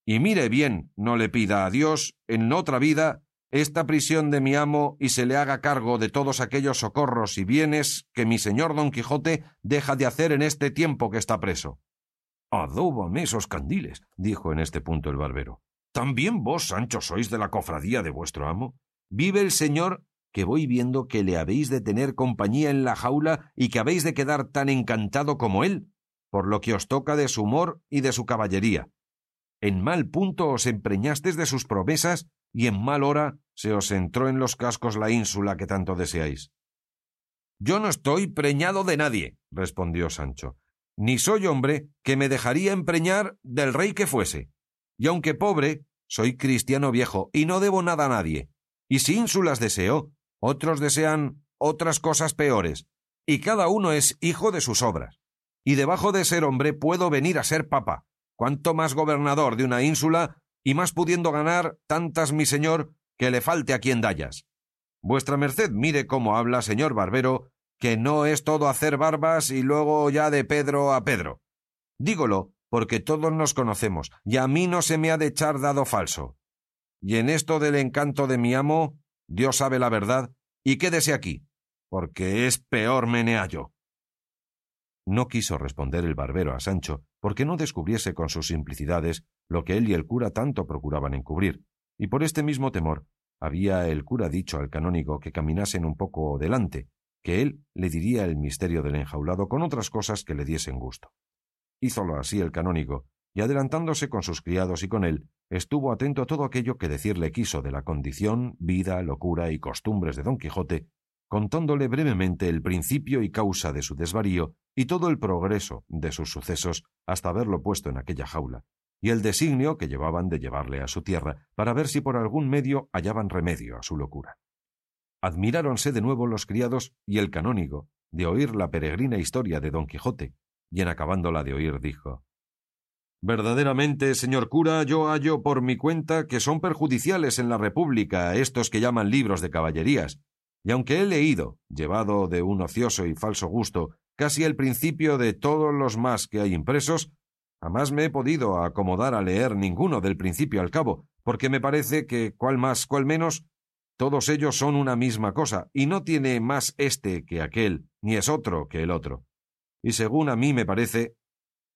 Y mire bien, no le pida a Dios, en otra vida, esta prisión de mi amo y se le haga cargo de todos aquellos socorros y bienes que mi señor don Quijote deja de hacer en este tiempo que está preso. Adóbame esos candiles, dijo en este punto el barbero. ¿También vos, Sancho, sois de la cofradía de vuestro amo? Vive el señor que voy viendo que le habéis de tener compañía en la jaula y que habéis de quedar tan encantado como él, por lo que os toca de su humor y de su caballería. En mal punto os empreñastes de sus promesas y en mal hora se os entró en los cascos la ínsula que tanto deseáis. Yo no estoy preñado de nadie, respondió Sancho, ni soy hombre que me dejaría empreñar del rey que fuese. Y aunque pobre, soy cristiano viejo y no debo nada a nadie. Y si ínsulas deseo, otros desean otras cosas peores, y cada uno es hijo de sus obras. Y debajo de ser hombre puedo venir a ser papa, cuanto más gobernador de una ínsula y más pudiendo ganar tantas mi señor que le falte a quien dallas. Vuestra merced mire cómo habla, señor barbero, que no es todo hacer barbas y luego ya de Pedro a Pedro. Dígolo, porque todos nos conocemos, y a mí no se me ha de echar dado falso. Y en esto del encanto de mi amo, Dios sabe la verdad, y quédese aquí, porque es peor meneallo. No quiso responder el barbero a Sancho, porque no descubriese con sus simplicidades lo que él y el cura tanto procuraban encubrir, y por este mismo temor había el cura dicho al canónigo que caminasen un poco delante, que él le diría el misterio del enjaulado con otras cosas que le diesen gusto. Hízolo así el canónigo, y adelantándose con sus criados y con él, estuvo atento a todo aquello que decirle quiso de la condición, vida, locura y costumbres de don Quijote, contándole brevemente el principio y causa de su desvarío y todo el progreso de sus sucesos hasta haberlo puesto en aquella jaula, y el designio que llevaban de llevarle a su tierra para ver si por algún medio hallaban remedio a su locura. Admiráronse de nuevo los criados y el canónigo de oír la peregrina historia de don Quijote, y en acabándola de oír dijo Verdaderamente, señor cura, yo hallo por mi cuenta que son perjudiciales en la República estos que llaman libros de caballerías, y aunque he leído, llevado de un ocioso y falso gusto, casi el principio de todos los más que hay impresos, jamás me he podido acomodar a leer ninguno del principio al cabo, porque me parece que, cual más, cual menos, todos ellos son una misma cosa, y no tiene más este que aquel, ni es otro que el otro. Y según a mí me parece,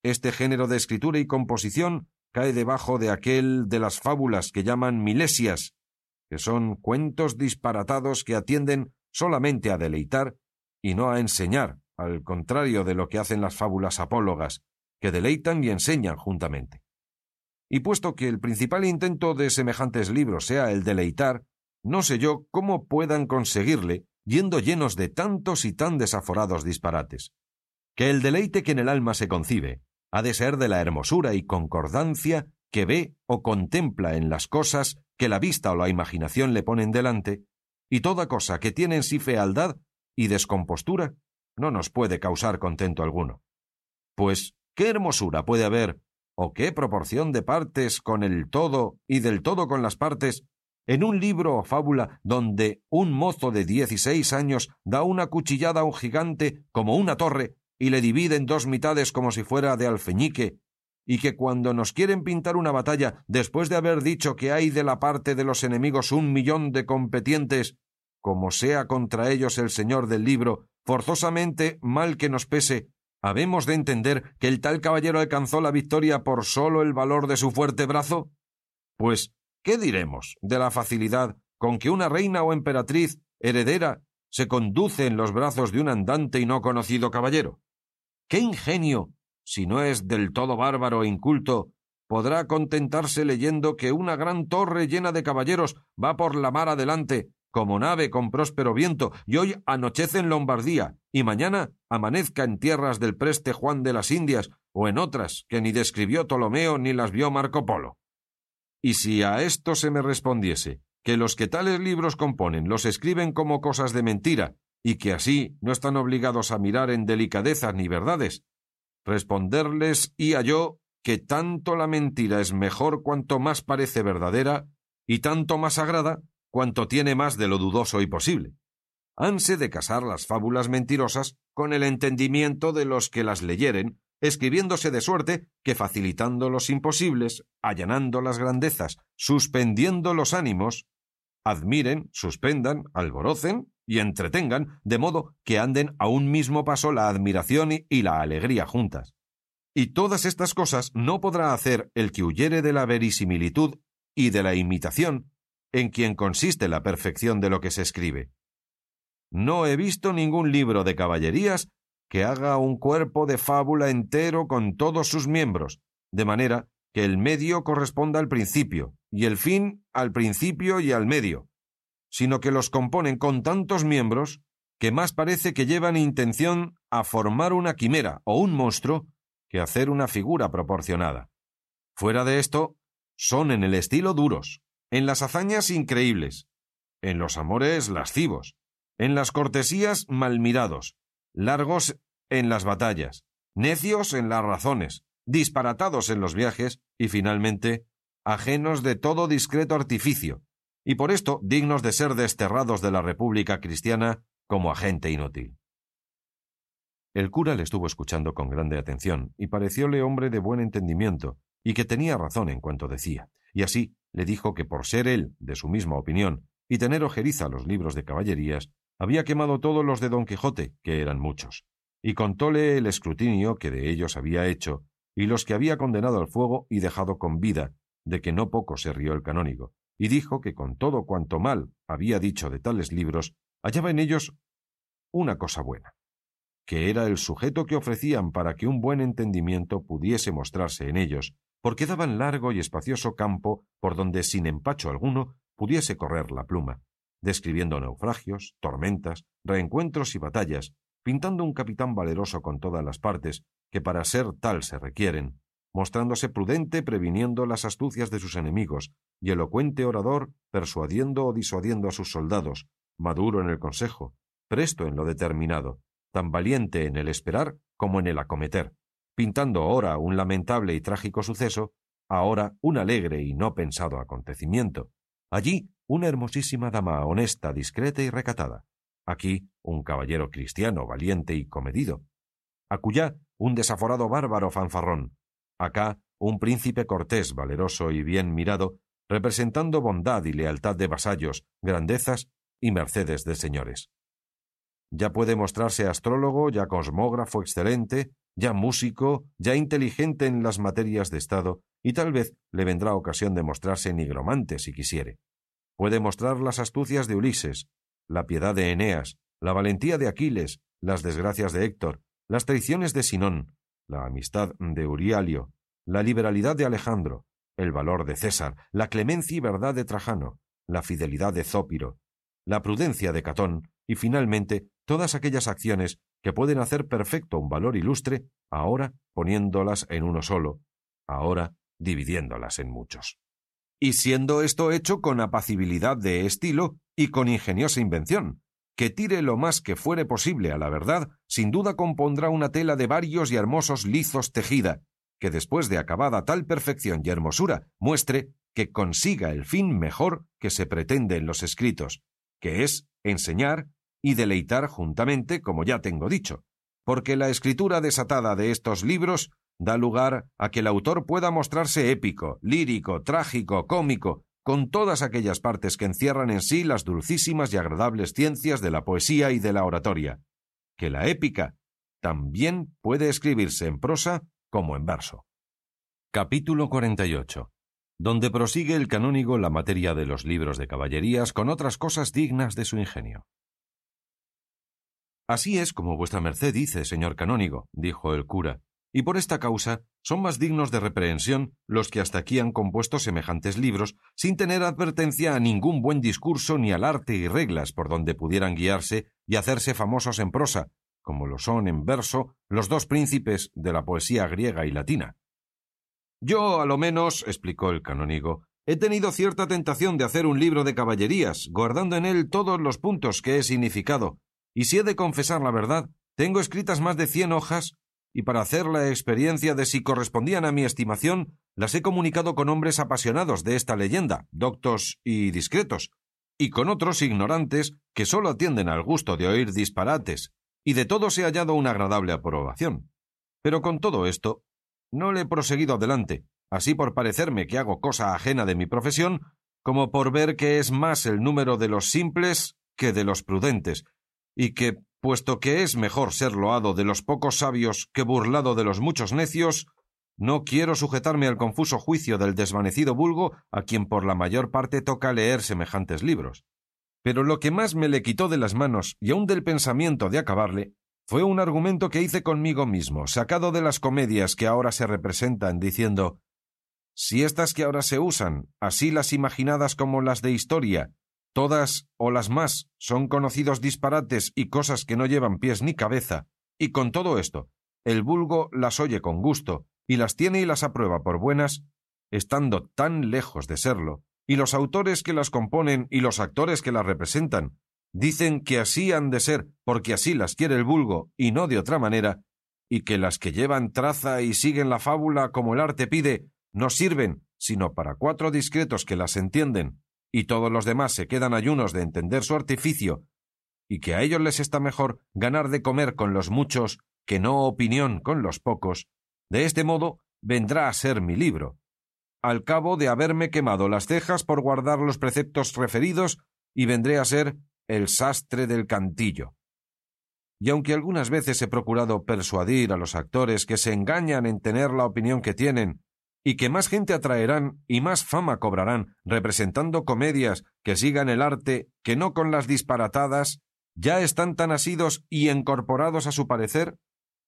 este género de escritura y composición cae debajo de aquel de las fábulas que llaman milesias, que son cuentos disparatados que atienden solamente a deleitar y no a enseñar, al contrario de lo que hacen las fábulas apólogas, que deleitan y enseñan juntamente. Y puesto que el principal intento de semejantes libros sea el deleitar, no sé yo cómo puedan conseguirle yendo llenos de tantos y tan desaforados disparates. Que el deleite que en el alma se concibe ha de ser de la hermosura y concordancia que ve o contempla en las cosas que la vista o la imaginación le ponen delante, y toda cosa que tiene en sí fealdad y descompostura no nos puede causar contento alguno. Pues, ¿qué hermosura puede haber, o qué proporción de partes con el todo y del todo con las partes, en un libro o fábula donde un mozo de dieciséis años da una cuchillada a un gigante como una torre y le divide en dos mitades como si fuera de alfeñique, y que cuando nos quieren pintar una batalla, después de haber dicho que hay de la parte de los enemigos un millón de competientes, como sea contra ellos el señor del libro, forzosamente, mal que nos pese, ¿habemos de entender que el tal caballero alcanzó la victoria por sólo el valor de su fuerte brazo? Pues, ¿qué diremos de la facilidad con que una reina o emperatriz heredera se conduce en los brazos de un andante y no conocido caballero? ¿Qué ingenio, si no es del todo bárbaro e inculto, podrá contentarse leyendo que una gran torre llena de caballeros va por la mar adelante, como nave con próspero viento, y hoy anochece en Lombardía, y mañana amanezca en tierras del preste Juan de las Indias, o en otras que ni describió Ptolomeo ni las vio Marco Polo? Y si a esto se me respondiese que los que tales libros componen los escriben como cosas de mentira, y que así no están obligados a mirar en delicadezas ni verdades. Responderles y a yo que tanto la mentira es mejor cuanto más parece verdadera, y tanto más agrada cuanto tiene más de lo dudoso y posible. Hanse de casar las fábulas mentirosas con el entendimiento de los que las leyeren, escribiéndose de suerte que facilitando los imposibles, allanando las grandezas, suspendiendo los ánimos, admiren, suspendan, alborocen y entretengan, de modo que anden a un mismo paso la admiración y la alegría juntas. Y todas estas cosas no podrá hacer el que huyere de la verisimilitud y de la imitación, en quien consiste la perfección de lo que se escribe. No he visto ningún libro de caballerías que haga un cuerpo de fábula entero con todos sus miembros, de manera que el medio corresponda al principio, y el fin al principio y al medio, sino que los componen con tantos miembros que más parece que llevan intención a formar una quimera o un monstruo que hacer una figura proporcionada. Fuera de esto, son en el estilo duros, en las hazañas increíbles, en los amores lascivos, en las cortesías malmirados, largos en las batallas, necios en las razones, disparatados en los viajes y finalmente ajenos de todo discreto artificio, y por esto dignos de ser desterrados de la República cristiana como agente inútil. El cura le estuvo escuchando con grande atención, y parecióle hombre de buen entendimiento, y que tenía razón en cuanto decía, y así le dijo que por ser él de su misma opinión y tener ojeriza los libros de caballerías, había quemado todos los de Don Quijote, que eran muchos, y contóle el escrutinio que de ellos había hecho, y los que había condenado al fuego y dejado con vida, de que no poco se rió el canónigo, y dijo que con todo cuanto mal había dicho de tales libros, hallaba en ellos una cosa buena, que era el sujeto que ofrecían para que un buen entendimiento pudiese mostrarse en ellos, porque daban largo y espacioso campo por donde sin empacho alguno pudiese correr la pluma, describiendo naufragios, tormentas, reencuentros y batallas, pintando un capitán valeroso con todas las partes, que para ser tal se requieren, mostrándose prudente previniendo las astucias de sus enemigos, y elocuente orador persuadiendo o disuadiendo a sus soldados, maduro en el consejo, presto en lo determinado, tan valiente en el esperar como en el acometer, pintando ora un lamentable y trágico suceso, ahora un alegre y no pensado acontecimiento, allí una hermosísima dama honesta, discreta y recatada, aquí un caballero cristiano valiente y comedido, acullá un desaforado bárbaro fanfarrón, acá un príncipe cortés, valeroso y bien mirado, representando bondad y lealtad de vasallos, grandezas y mercedes de señores. Ya puede mostrarse astrólogo, ya cosmógrafo excelente, ya músico, ya inteligente en las materias de Estado, y tal vez le vendrá ocasión de mostrarse nigromante si quisiere. Puede mostrar las astucias de Ulises, la piedad de Eneas, la valentía de Aquiles, las desgracias de Héctor, las traiciones de Sinón, la amistad de Urialio, la liberalidad de Alejandro, el valor de César, la clemencia y verdad de Trajano, la fidelidad de Zópiro, la prudencia de Catón y finalmente todas aquellas acciones que pueden hacer perfecto un valor ilustre, ahora poniéndolas en uno solo, ahora dividiéndolas en muchos. Y siendo esto hecho con apacibilidad de estilo y con ingeniosa invención, que tire lo más que fuere posible a la verdad, sin duda compondrá una tela de varios y hermosos lizos tejida, que después de acabada tal perfección y hermosura, muestre que consiga el fin mejor que se pretende en los escritos, que es enseñar y deleitar juntamente, como ya tengo dicho, porque la escritura desatada de estos libros da lugar a que el autor pueda mostrarse épico, lírico, trágico, cómico, con todas aquellas partes que encierran en sí las dulcísimas y agradables ciencias de la poesía y de la oratoria, que la épica también puede escribirse en prosa como en verso. Capítulo 48 donde prosigue el canónigo la materia de los libros de caballerías con otras cosas dignas de su ingenio. Así es como vuestra merced dice, señor canónigo, dijo el cura, y por esta causa son más dignos de reprehensión los que hasta aquí han compuesto semejantes libros sin tener advertencia a ningún buen discurso ni al arte y reglas por donde pudieran guiarse y hacerse famosos en prosa, como lo son en verso los dos príncipes de la poesía griega y latina. Yo, a lo menos, explicó el canónigo, he tenido cierta tentación de hacer un libro de caballerías, guardando en él todos los puntos que he significado, y si he de confesar la verdad, tengo escritas más de cien hojas, y para hacer la experiencia de si correspondían a mi estimación, las he comunicado con hombres apasionados de esta leyenda, doctos y discretos, y con otros ignorantes que sólo atienden al gusto de oír disparates, y de todos he hallado una agradable aprobación. Pero con todo esto, no le he proseguido adelante, así por parecerme que hago cosa ajena de mi profesión, como por ver que es más el número de los simples que de los prudentes, y que, puesto que es mejor ser loado de los pocos sabios que burlado de los muchos necios, no quiero sujetarme al confuso juicio del desvanecido vulgo a quien por la mayor parte toca leer semejantes libros. Pero lo que más me le quitó de las manos y aun del pensamiento de acabarle fue un argumento que hice conmigo mismo, sacado de las comedias que ahora se representan, diciendo si estas que ahora se usan, así las imaginadas como las de historia, Todas o las más son conocidos disparates y cosas que no llevan pies ni cabeza, y con todo esto, el vulgo las oye con gusto, y las tiene y las aprueba por buenas, estando tan lejos de serlo, y los autores que las componen y los actores que las representan dicen que así han de ser porque así las quiere el vulgo y no de otra manera, y que las que llevan traza y siguen la fábula como el arte pide no sirven sino para cuatro discretos que las entienden y todos los demás se quedan ayunos de entender su artificio, y que a ellos les está mejor ganar de comer con los muchos que no opinión con los pocos, de este modo vendrá a ser mi libro. Al cabo de haberme quemado las cejas por guardar los preceptos referidos, y vendré a ser el sastre del cantillo. Y aunque algunas veces he procurado persuadir a los actores que se engañan en tener la opinión que tienen y que más gente atraerán y más fama cobrarán representando comedias que sigan el arte que no con las disparatadas, ya están tan asidos y incorporados a su parecer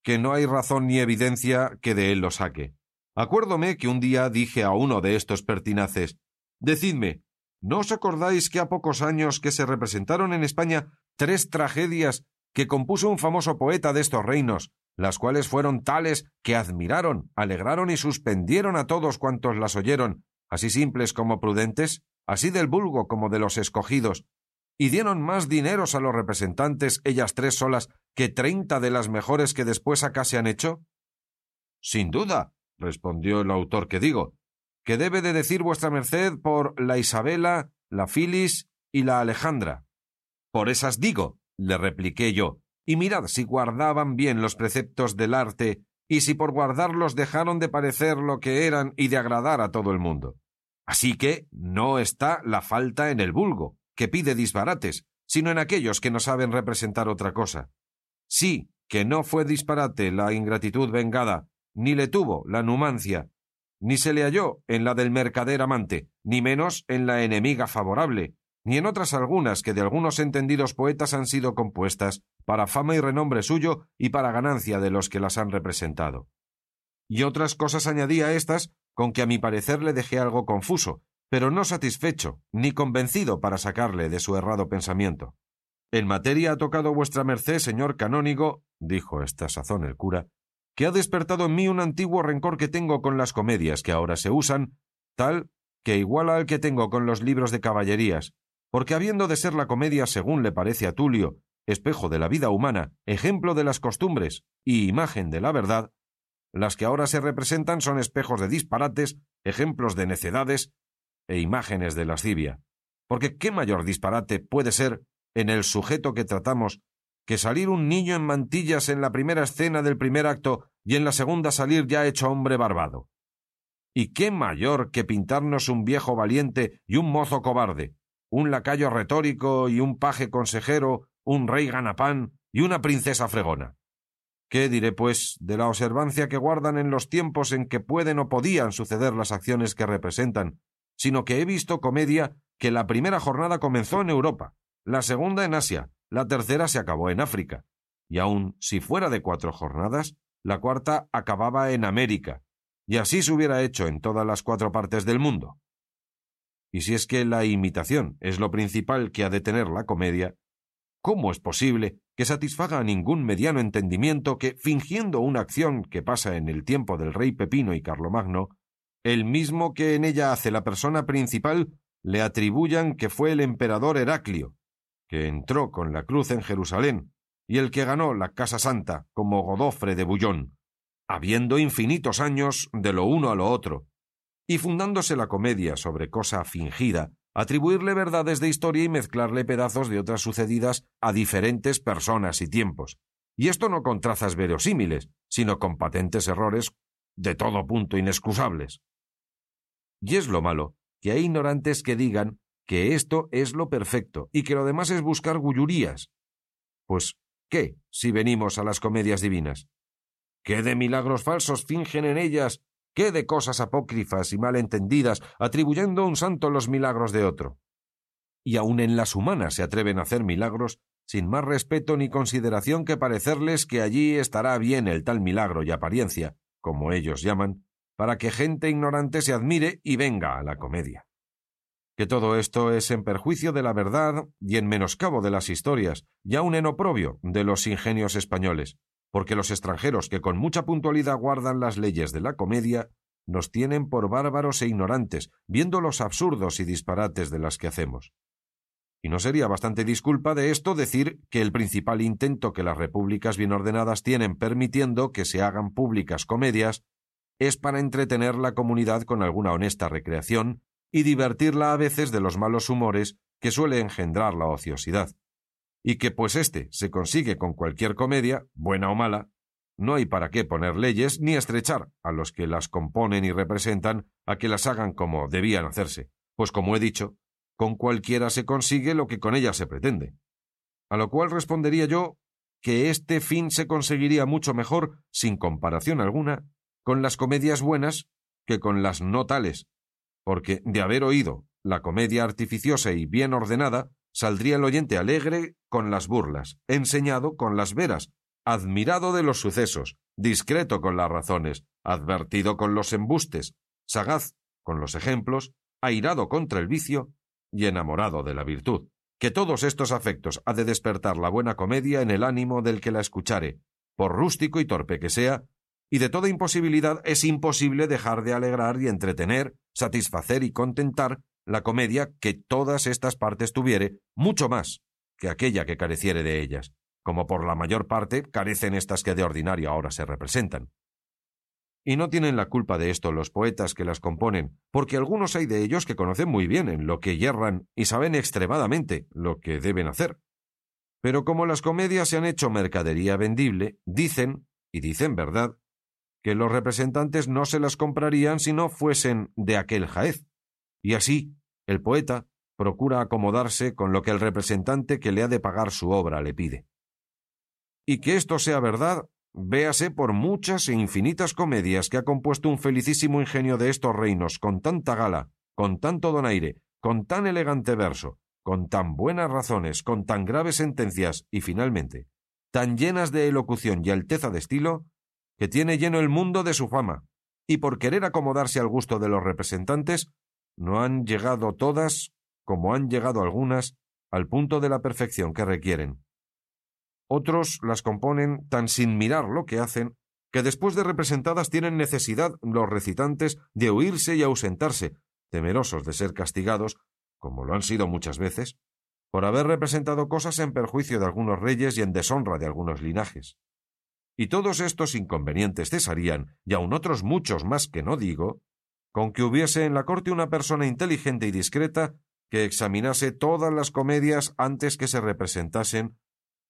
que no hay razón ni evidencia que de él lo saque. Acuérdome que un día dije a uno de estos pertinaces Decidme, ¿no os acordáis que a pocos años que se representaron en España tres tragedias que compuso un famoso poeta de estos reinos, las cuales fueron tales que admiraron, alegraron y suspendieron a todos cuantos las oyeron, así simples como prudentes, así del vulgo como de los escogidos, y dieron más dineros a los representantes ellas tres solas que treinta de las mejores que después acá se han hecho? Sin duda, respondió el autor que digo, que debe de decir vuestra merced por la Isabela, la Filis y la Alejandra. Por esas digo, le repliqué yo, y mirad si guardaban bien los preceptos del arte y si por guardarlos dejaron de parecer lo que eran y de agradar a todo el mundo. Así que no está la falta en el vulgo, que pide disparates, sino en aquellos que no saben representar otra cosa. Sí, que no fue disparate la ingratitud vengada, ni le tuvo la numancia, ni se le halló en la del mercader amante, ni menos en la enemiga favorable, ni en otras algunas que de algunos entendidos poetas han sido compuestas, para fama y renombre suyo y para ganancia de los que las han representado. Y otras cosas añadí a estas, con que a mi parecer le dejé algo confuso, pero no satisfecho, ni convencido para sacarle de su errado pensamiento. En materia ha tocado vuestra merced, señor canónigo, dijo esta sazón el cura, que ha despertado en mí un antiguo rencor que tengo con las comedias que ahora se usan, tal que iguala al que tengo con los libros de caballerías, porque habiendo de ser la comedia, según le parece a Tulio, espejo de la vida humana, ejemplo de las costumbres y imagen de la verdad, las que ahora se representan son espejos de disparates, ejemplos de necedades e imágenes de lascivia. Porque qué mayor disparate puede ser en el sujeto que tratamos que salir un niño en mantillas en la primera escena del primer acto y en la segunda salir ya hecho hombre barbado. ¿Y qué mayor que pintarnos un viejo valiente y un mozo cobarde, un lacayo retórico y un paje consejero, un rey ganapán y una princesa fregona. ¿Qué diré, pues, de la observancia que guardan en los tiempos en que pueden o podían suceder las acciones que representan, sino que he visto comedia que la primera jornada comenzó en Europa, la segunda en Asia, la tercera se acabó en África, y aun si fuera de cuatro jornadas, la cuarta acababa en América, y así se hubiera hecho en todas las cuatro partes del mundo. Y si es que la imitación es lo principal que ha de tener la comedia, ¿cómo es posible que satisfaga a ningún mediano entendimiento que, fingiendo una acción que pasa en el tiempo del rey Pepino y Carlomagno, el mismo que en ella hace la persona principal, le atribuyan que fue el emperador Heraclio, que entró con la cruz en Jerusalén, y el que ganó la Casa Santa como Godofre de Bullón, habiendo infinitos años de lo uno a lo otro, y fundándose la comedia sobre cosa fingida, atribuirle verdades de historia y mezclarle pedazos de otras sucedidas a diferentes personas y tiempos. Y esto no con trazas verosímiles, sino con patentes errores de todo punto inexcusables. Y es lo malo, que hay ignorantes que digan que esto es lo perfecto y que lo demás es buscar gullurías. Pues, ¿qué si venimos a las comedias divinas? ¿Qué de milagros falsos fingen en ellas ¿Qué de cosas apócrifas y mal entendidas, atribuyendo a un santo los milagros de otro? Y aun en las humanas se atreven a hacer milagros sin más respeto ni consideración que parecerles que allí estará bien el tal milagro y apariencia, como ellos llaman, para que gente ignorante se admire y venga a la comedia. Que todo esto es en perjuicio de la verdad y en menoscabo de las historias, y aun en oprobio de los ingenios españoles, porque los extranjeros que con mucha puntualidad guardan las leyes de la comedia nos tienen por bárbaros e ignorantes, viendo los absurdos y disparates de las que hacemos. Y no sería bastante disculpa de esto decir que el principal intento que las repúblicas bien ordenadas tienen permitiendo que se hagan públicas comedias es para entretener la comunidad con alguna honesta recreación y divertirla a veces de los malos humores que suele engendrar la ociosidad y que pues éste se consigue con cualquier comedia, buena o mala, no hay para qué poner leyes ni estrechar a los que las componen y representan a que las hagan como debían hacerse, pues como he dicho, con cualquiera se consigue lo que con ella se pretende. A lo cual respondería yo que este fin se conseguiría mucho mejor, sin comparación alguna, con las comedias buenas que con las no tales, porque de haber oído la comedia artificiosa y bien ordenada, saldría el oyente alegre con las burlas, enseñado con las veras, admirado de los sucesos, discreto con las razones, advertido con los embustes, sagaz con los ejemplos, airado contra el vicio y enamorado de la virtud. Que todos estos afectos ha de despertar la buena comedia en el ánimo del que la escuchare, por rústico y torpe que sea, y de toda imposibilidad es imposible dejar de alegrar y entretener, satisfacer y contentar la comedia que todas estas partes tuviere, mucho más que aquella que careciere de ellas, como por la mayor parte carecen estas que de ordinario ahora se representan. Y no tienen la culpa de esto los poetas que las componen, porque algunos hay de ellos que conocen muy bien en lo que yerran y saben extremadamente lo que deben hacer. Pero como las comedias se han hecho mercadería vendible, dicen, y dicen verdad, que los representantes no se las comprarían si no fuesen de aquel jaez. Y así, el poeta procura acomodarse con lo que el representante que le ha de pagar su obra le pide. Y que esto sea verdad, véase por muchas e infinitas comedias que ha compuesto un felicísimo ingenio de estos reinos con tanta gala, con tanto donaire, con tan elegante verso, con tan buenas razones, con tan graves sentencias y finalmente, tan llenas de elocución y alteza de estilo, que tiene lleno el mundo de su fama, y por querer acomodarse al gusto de los representantes, no han llegado todas, como han llegado algunas, al punto de la perfección que requieren. Otros las componen tan sin mirar lo que hacen, que después de representadas tienen necesidad los recitantes de huirse y ausentarse, temerosos de ser castigados, como lo han sido muchas veces, por haber representado cosas en perjuicio de algunos reyes y en deshonra de algunos linajes. Y todos estos inconvenientes cesarían, y aun otros muchos más que no digo, con que hubiese en la corte una persona inteligente y discreta que examinase todas las comedias antes que se representasen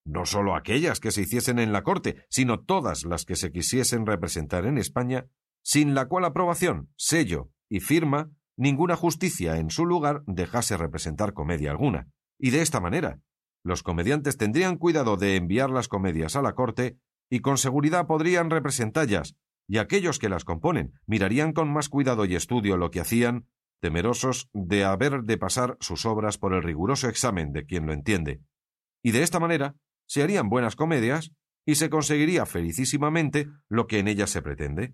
no sólo aquellas que se hiciesen en la corte, sino todas las que se quisiesen representar en España, sin la cual aprobación, sello y firma, ninguna justicia en su lugar dejase representar comedia alguna. Y de esta manera, los comediantes tendrían cuidado de enviar las comedias a la corte y con seguridad podrían representallas, y aquellos que las componen mirarían con más cuidado y estudio lo que hacían, temerosos de haber de pasar sus obras por el riguroso examen de quien lo entiende. Y de esta manera se harían buenas comedias y se conseguiría felicísimamente lo que en ellas se pretende,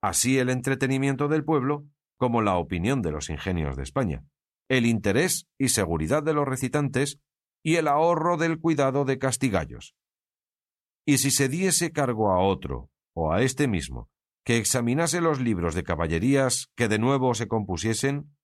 así el entretenimiento del pueblo como la opinión de los ingenios de España, el interés y seguridad de los recitantes y el ahorro del cuidado de castigallos. Y si se diese cargo a otro, o a este mismo, que examinase los libros de caballerías que de nuevo se compusiesen,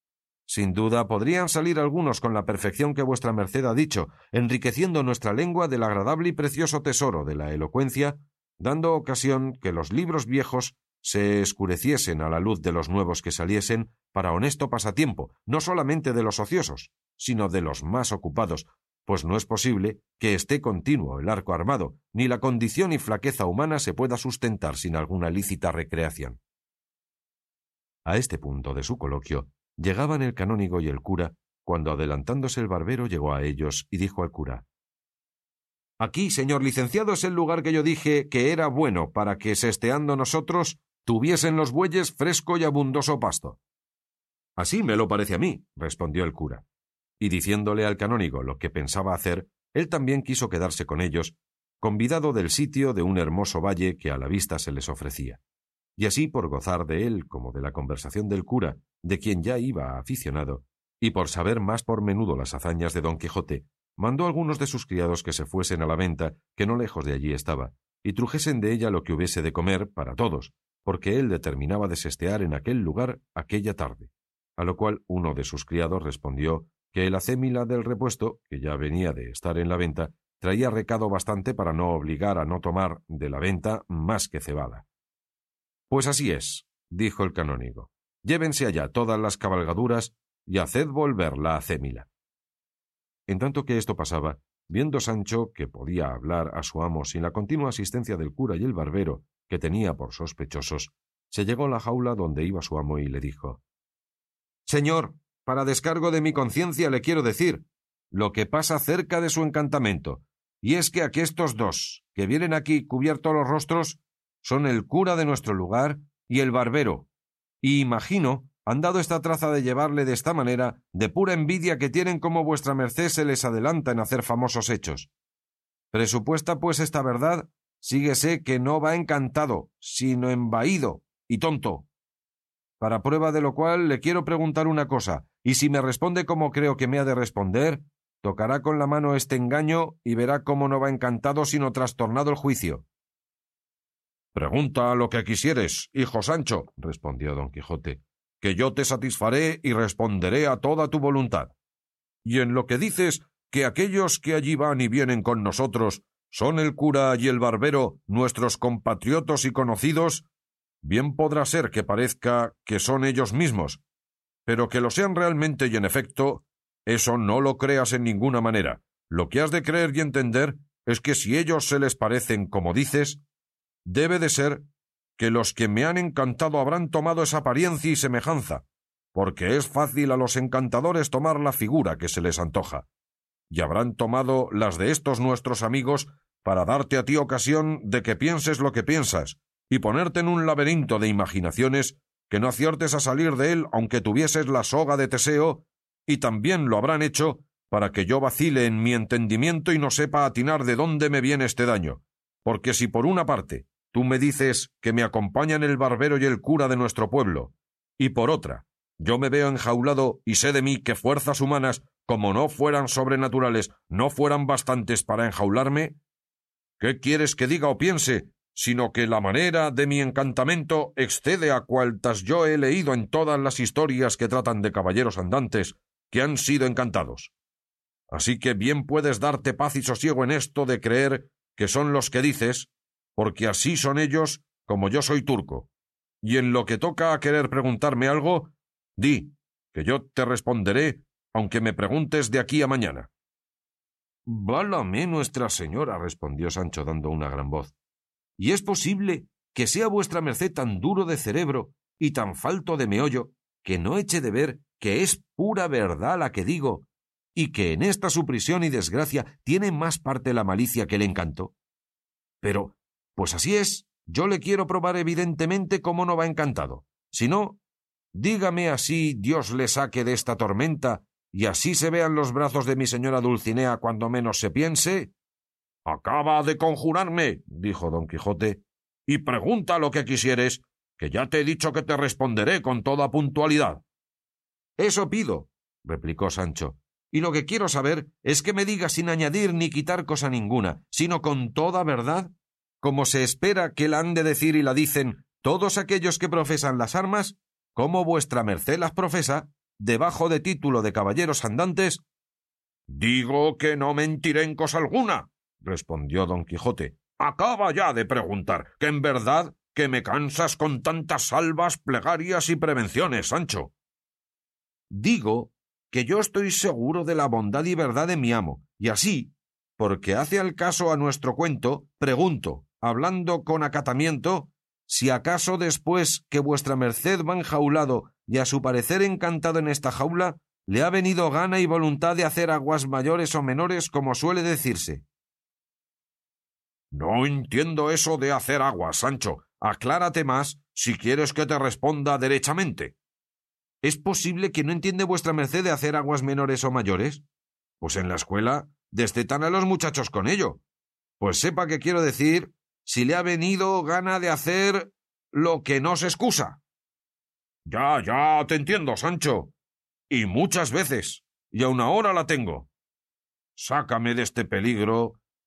sin duda podrían salir algunos con la perfección que vuestra merced ha dicho, enriqueciendo nuestra lengua del agradable y precioso tesoro de la elocuencia, dando ocasión que los libros viejos se escureciesen a la luz de los nuevos que saliesen para honesto pasatiempo, no solamente de los ociosos, sino de los más ocupados, pues no es posible que esté continuo el arco armado, ni la condición y flaqueza humana se pueda sustentar sin alguna lícita recreación. A este punto de su coloquio, Llegaban el canónigo y el cura, cuando adelantándose el barbero llegó a ellos y dijo al cura Aquí, señor licenciado, es el lugar que yo dije que era bueno para que, sesteando nosotros, tuviesen los bueyes fresco y abundoso pasto. Así me lo parece a mí, respondió el cura. Y diciéndole al canónigo lo que pensaba hacer, él también quiso quedarse con ellos, convidado del sitio de un hermoso valle que a la vista se les ofrecía y así por gozar de él como de la conversación del cura, de quien ya iba aficionado, y por saber más por menudo las hazañas de don Quijote, mandó a algunos de sus criados que se fuesen a la venta, que no lejos de allí estaba, y trujesen de ella lo que hubiese de comer para todos, porque él determinaba desestear en aquel lugar aquella tarde. A lo cual uno de sus criados respondió que el acémila del repuesto, que ya venía de estar en la venta, traía recado bastante para no obligar a no tomar de la venta más que cebada. Pues así es, dijo el canónigo. Llévense allá todas las cabalgaduras y haced volver la acémila. En tanto que esto pasaba, viendo Sancho que podía hablar a su amo sin la continua asistencia del cura y el barbero, que tenía por sospechosos, se llegó a la jaula donde iba su amo y le dijo Señor, para descargo de mi conciencia le quiero decir lo que pasa cerca de su encantamento, y es que aquestos dos, que vienen aquí cubiertos los rostros, son el cura de nuestro lugar y el barbero, y imagino han dado esta traza de llevarle de esta manera de pura envidia que tienen como vuestra merced se les adelanta en hacer famosos hechos. Presupuesta pues esta verdad, síguese que no va encantado, sino embaído y tonto. Para prueba de lo cual le quiero preguntar una cosa, y si me responde como creo que me ha de responder, tocará con la mano este engaño y verá cómo no va encantado sino trastornado el juicio. Pregunta lo que quisieres, hijo Sancho, respondió don Quijote, que yo te satisfaré y responderé a toda tu voluntad. Y en lo que dices que aquellos que allí van y vienen con nosotros son el cura y el barbero nuestros compatriotos y conocidos, bien podrá ser que parezca que son ellos mismos, pero que lo sean realmente y en efecto, eso no lo creas en ninguna manera. Lo que has de creer y entender es que si ellos se les parecen como dices, debe de ser que los que me han encantado habrán tomado esa apariencia y semejanza, porque es fácil a los encantadores tomar la figura que se les antoja, y habrán tomado las de estos nuestros amigos para darte a ti ocasión de que pienses lo que piensas, y ponerte en un laberinto de imaginaciones que no aciertes a salir de él aunque tuvieses la soga de Teseo, y también lo habrán hecho para que yo vacile en mi entendimiento y no sepa atinar de dónde me viene este daño. Porque si por una parte tú me dices que me acompañan el barbero y el cura de nuestro pueblo, y por otra, yo me veo enjaulado y sé de mí que fuerzas humanas, como no fueran sobrenaturales, no fueran bastantes para enjaularme, ¿qué quieres que diga o piense sino que la manera de mi encantamento excede a cuantas yo he leído en todas las historias que tratan de caballeros andantes que han sido encantados. Así que bien puedes darte paz y sosiego en esto de creer que son los que dices, porque así son ellos como yo soy turco. Y en lo que toca a querer preguntarme algo, di, que yo te responderé, aunque me preguntes de aquí a mañana. Válame Nuestra Señora, respondió Sancho dando una gran voz. Y es posible que sea vuestra merced tan duro de cerebro y tan falto de meollo que no eche de ver que es pura verdad la que digo, y que en esta suprisión y desgracia tiene más parte la malicia que el encanto. Pero, pues así es, yo le quiero probar evidentemente cómo no va encantado. Si no, dígame así Dios le saque de esta tormenta y así se vean los brazos de mi señora Dulcinea cuando menos se piense. Acaba de conjurarme, dijo don Quijote, y pregunta lo que quisieres, que ya te he dicho que te responderé con toda puntualidad. Eso pido, replicó Sancho, y lo que quiero saber es que me digas sin añadir ni quitar cosa ninguna, sino con toda verdad, como se espera que la han de decir y la dicen todos aquellos que profesan las armas, como vuestra merced las profesa, debajo de título de caballeros andantes. Digo que no mentiré en cosa alguna, respondió don Quijote. Acaba ya de preguntar, que en verdad que me cansas con tantas salvas, plegarias y prevenciones, Sancho. Digo que yo estoy seguro de la bondad y verdad de mi amo, y así, porque hace al caso a nuestro cuento, pregunto, hablando con acatamiento, si acaso después que vuestra merced va enjaulado y a su parecer encantado en esta jaula, le ha venido gana y voluntad de hacer aguas mayores o menores como suele decirse. No entiendo eso de hacer aguas, Sancho. Aclárate más si quieres que te responda derechamente. ¿Es posible que no entiende vuestra merced de hacer aguas menores o mayores? Pues en la escuela destetan a los muchachos con ello. Pues sepa que quiero decir si le ha venido gana de hacer lo que no se excusa. Ya, ya, te entiendo, Sancho. Y muchas veces. Y aun ahora la tengo. Sácame de este peligro,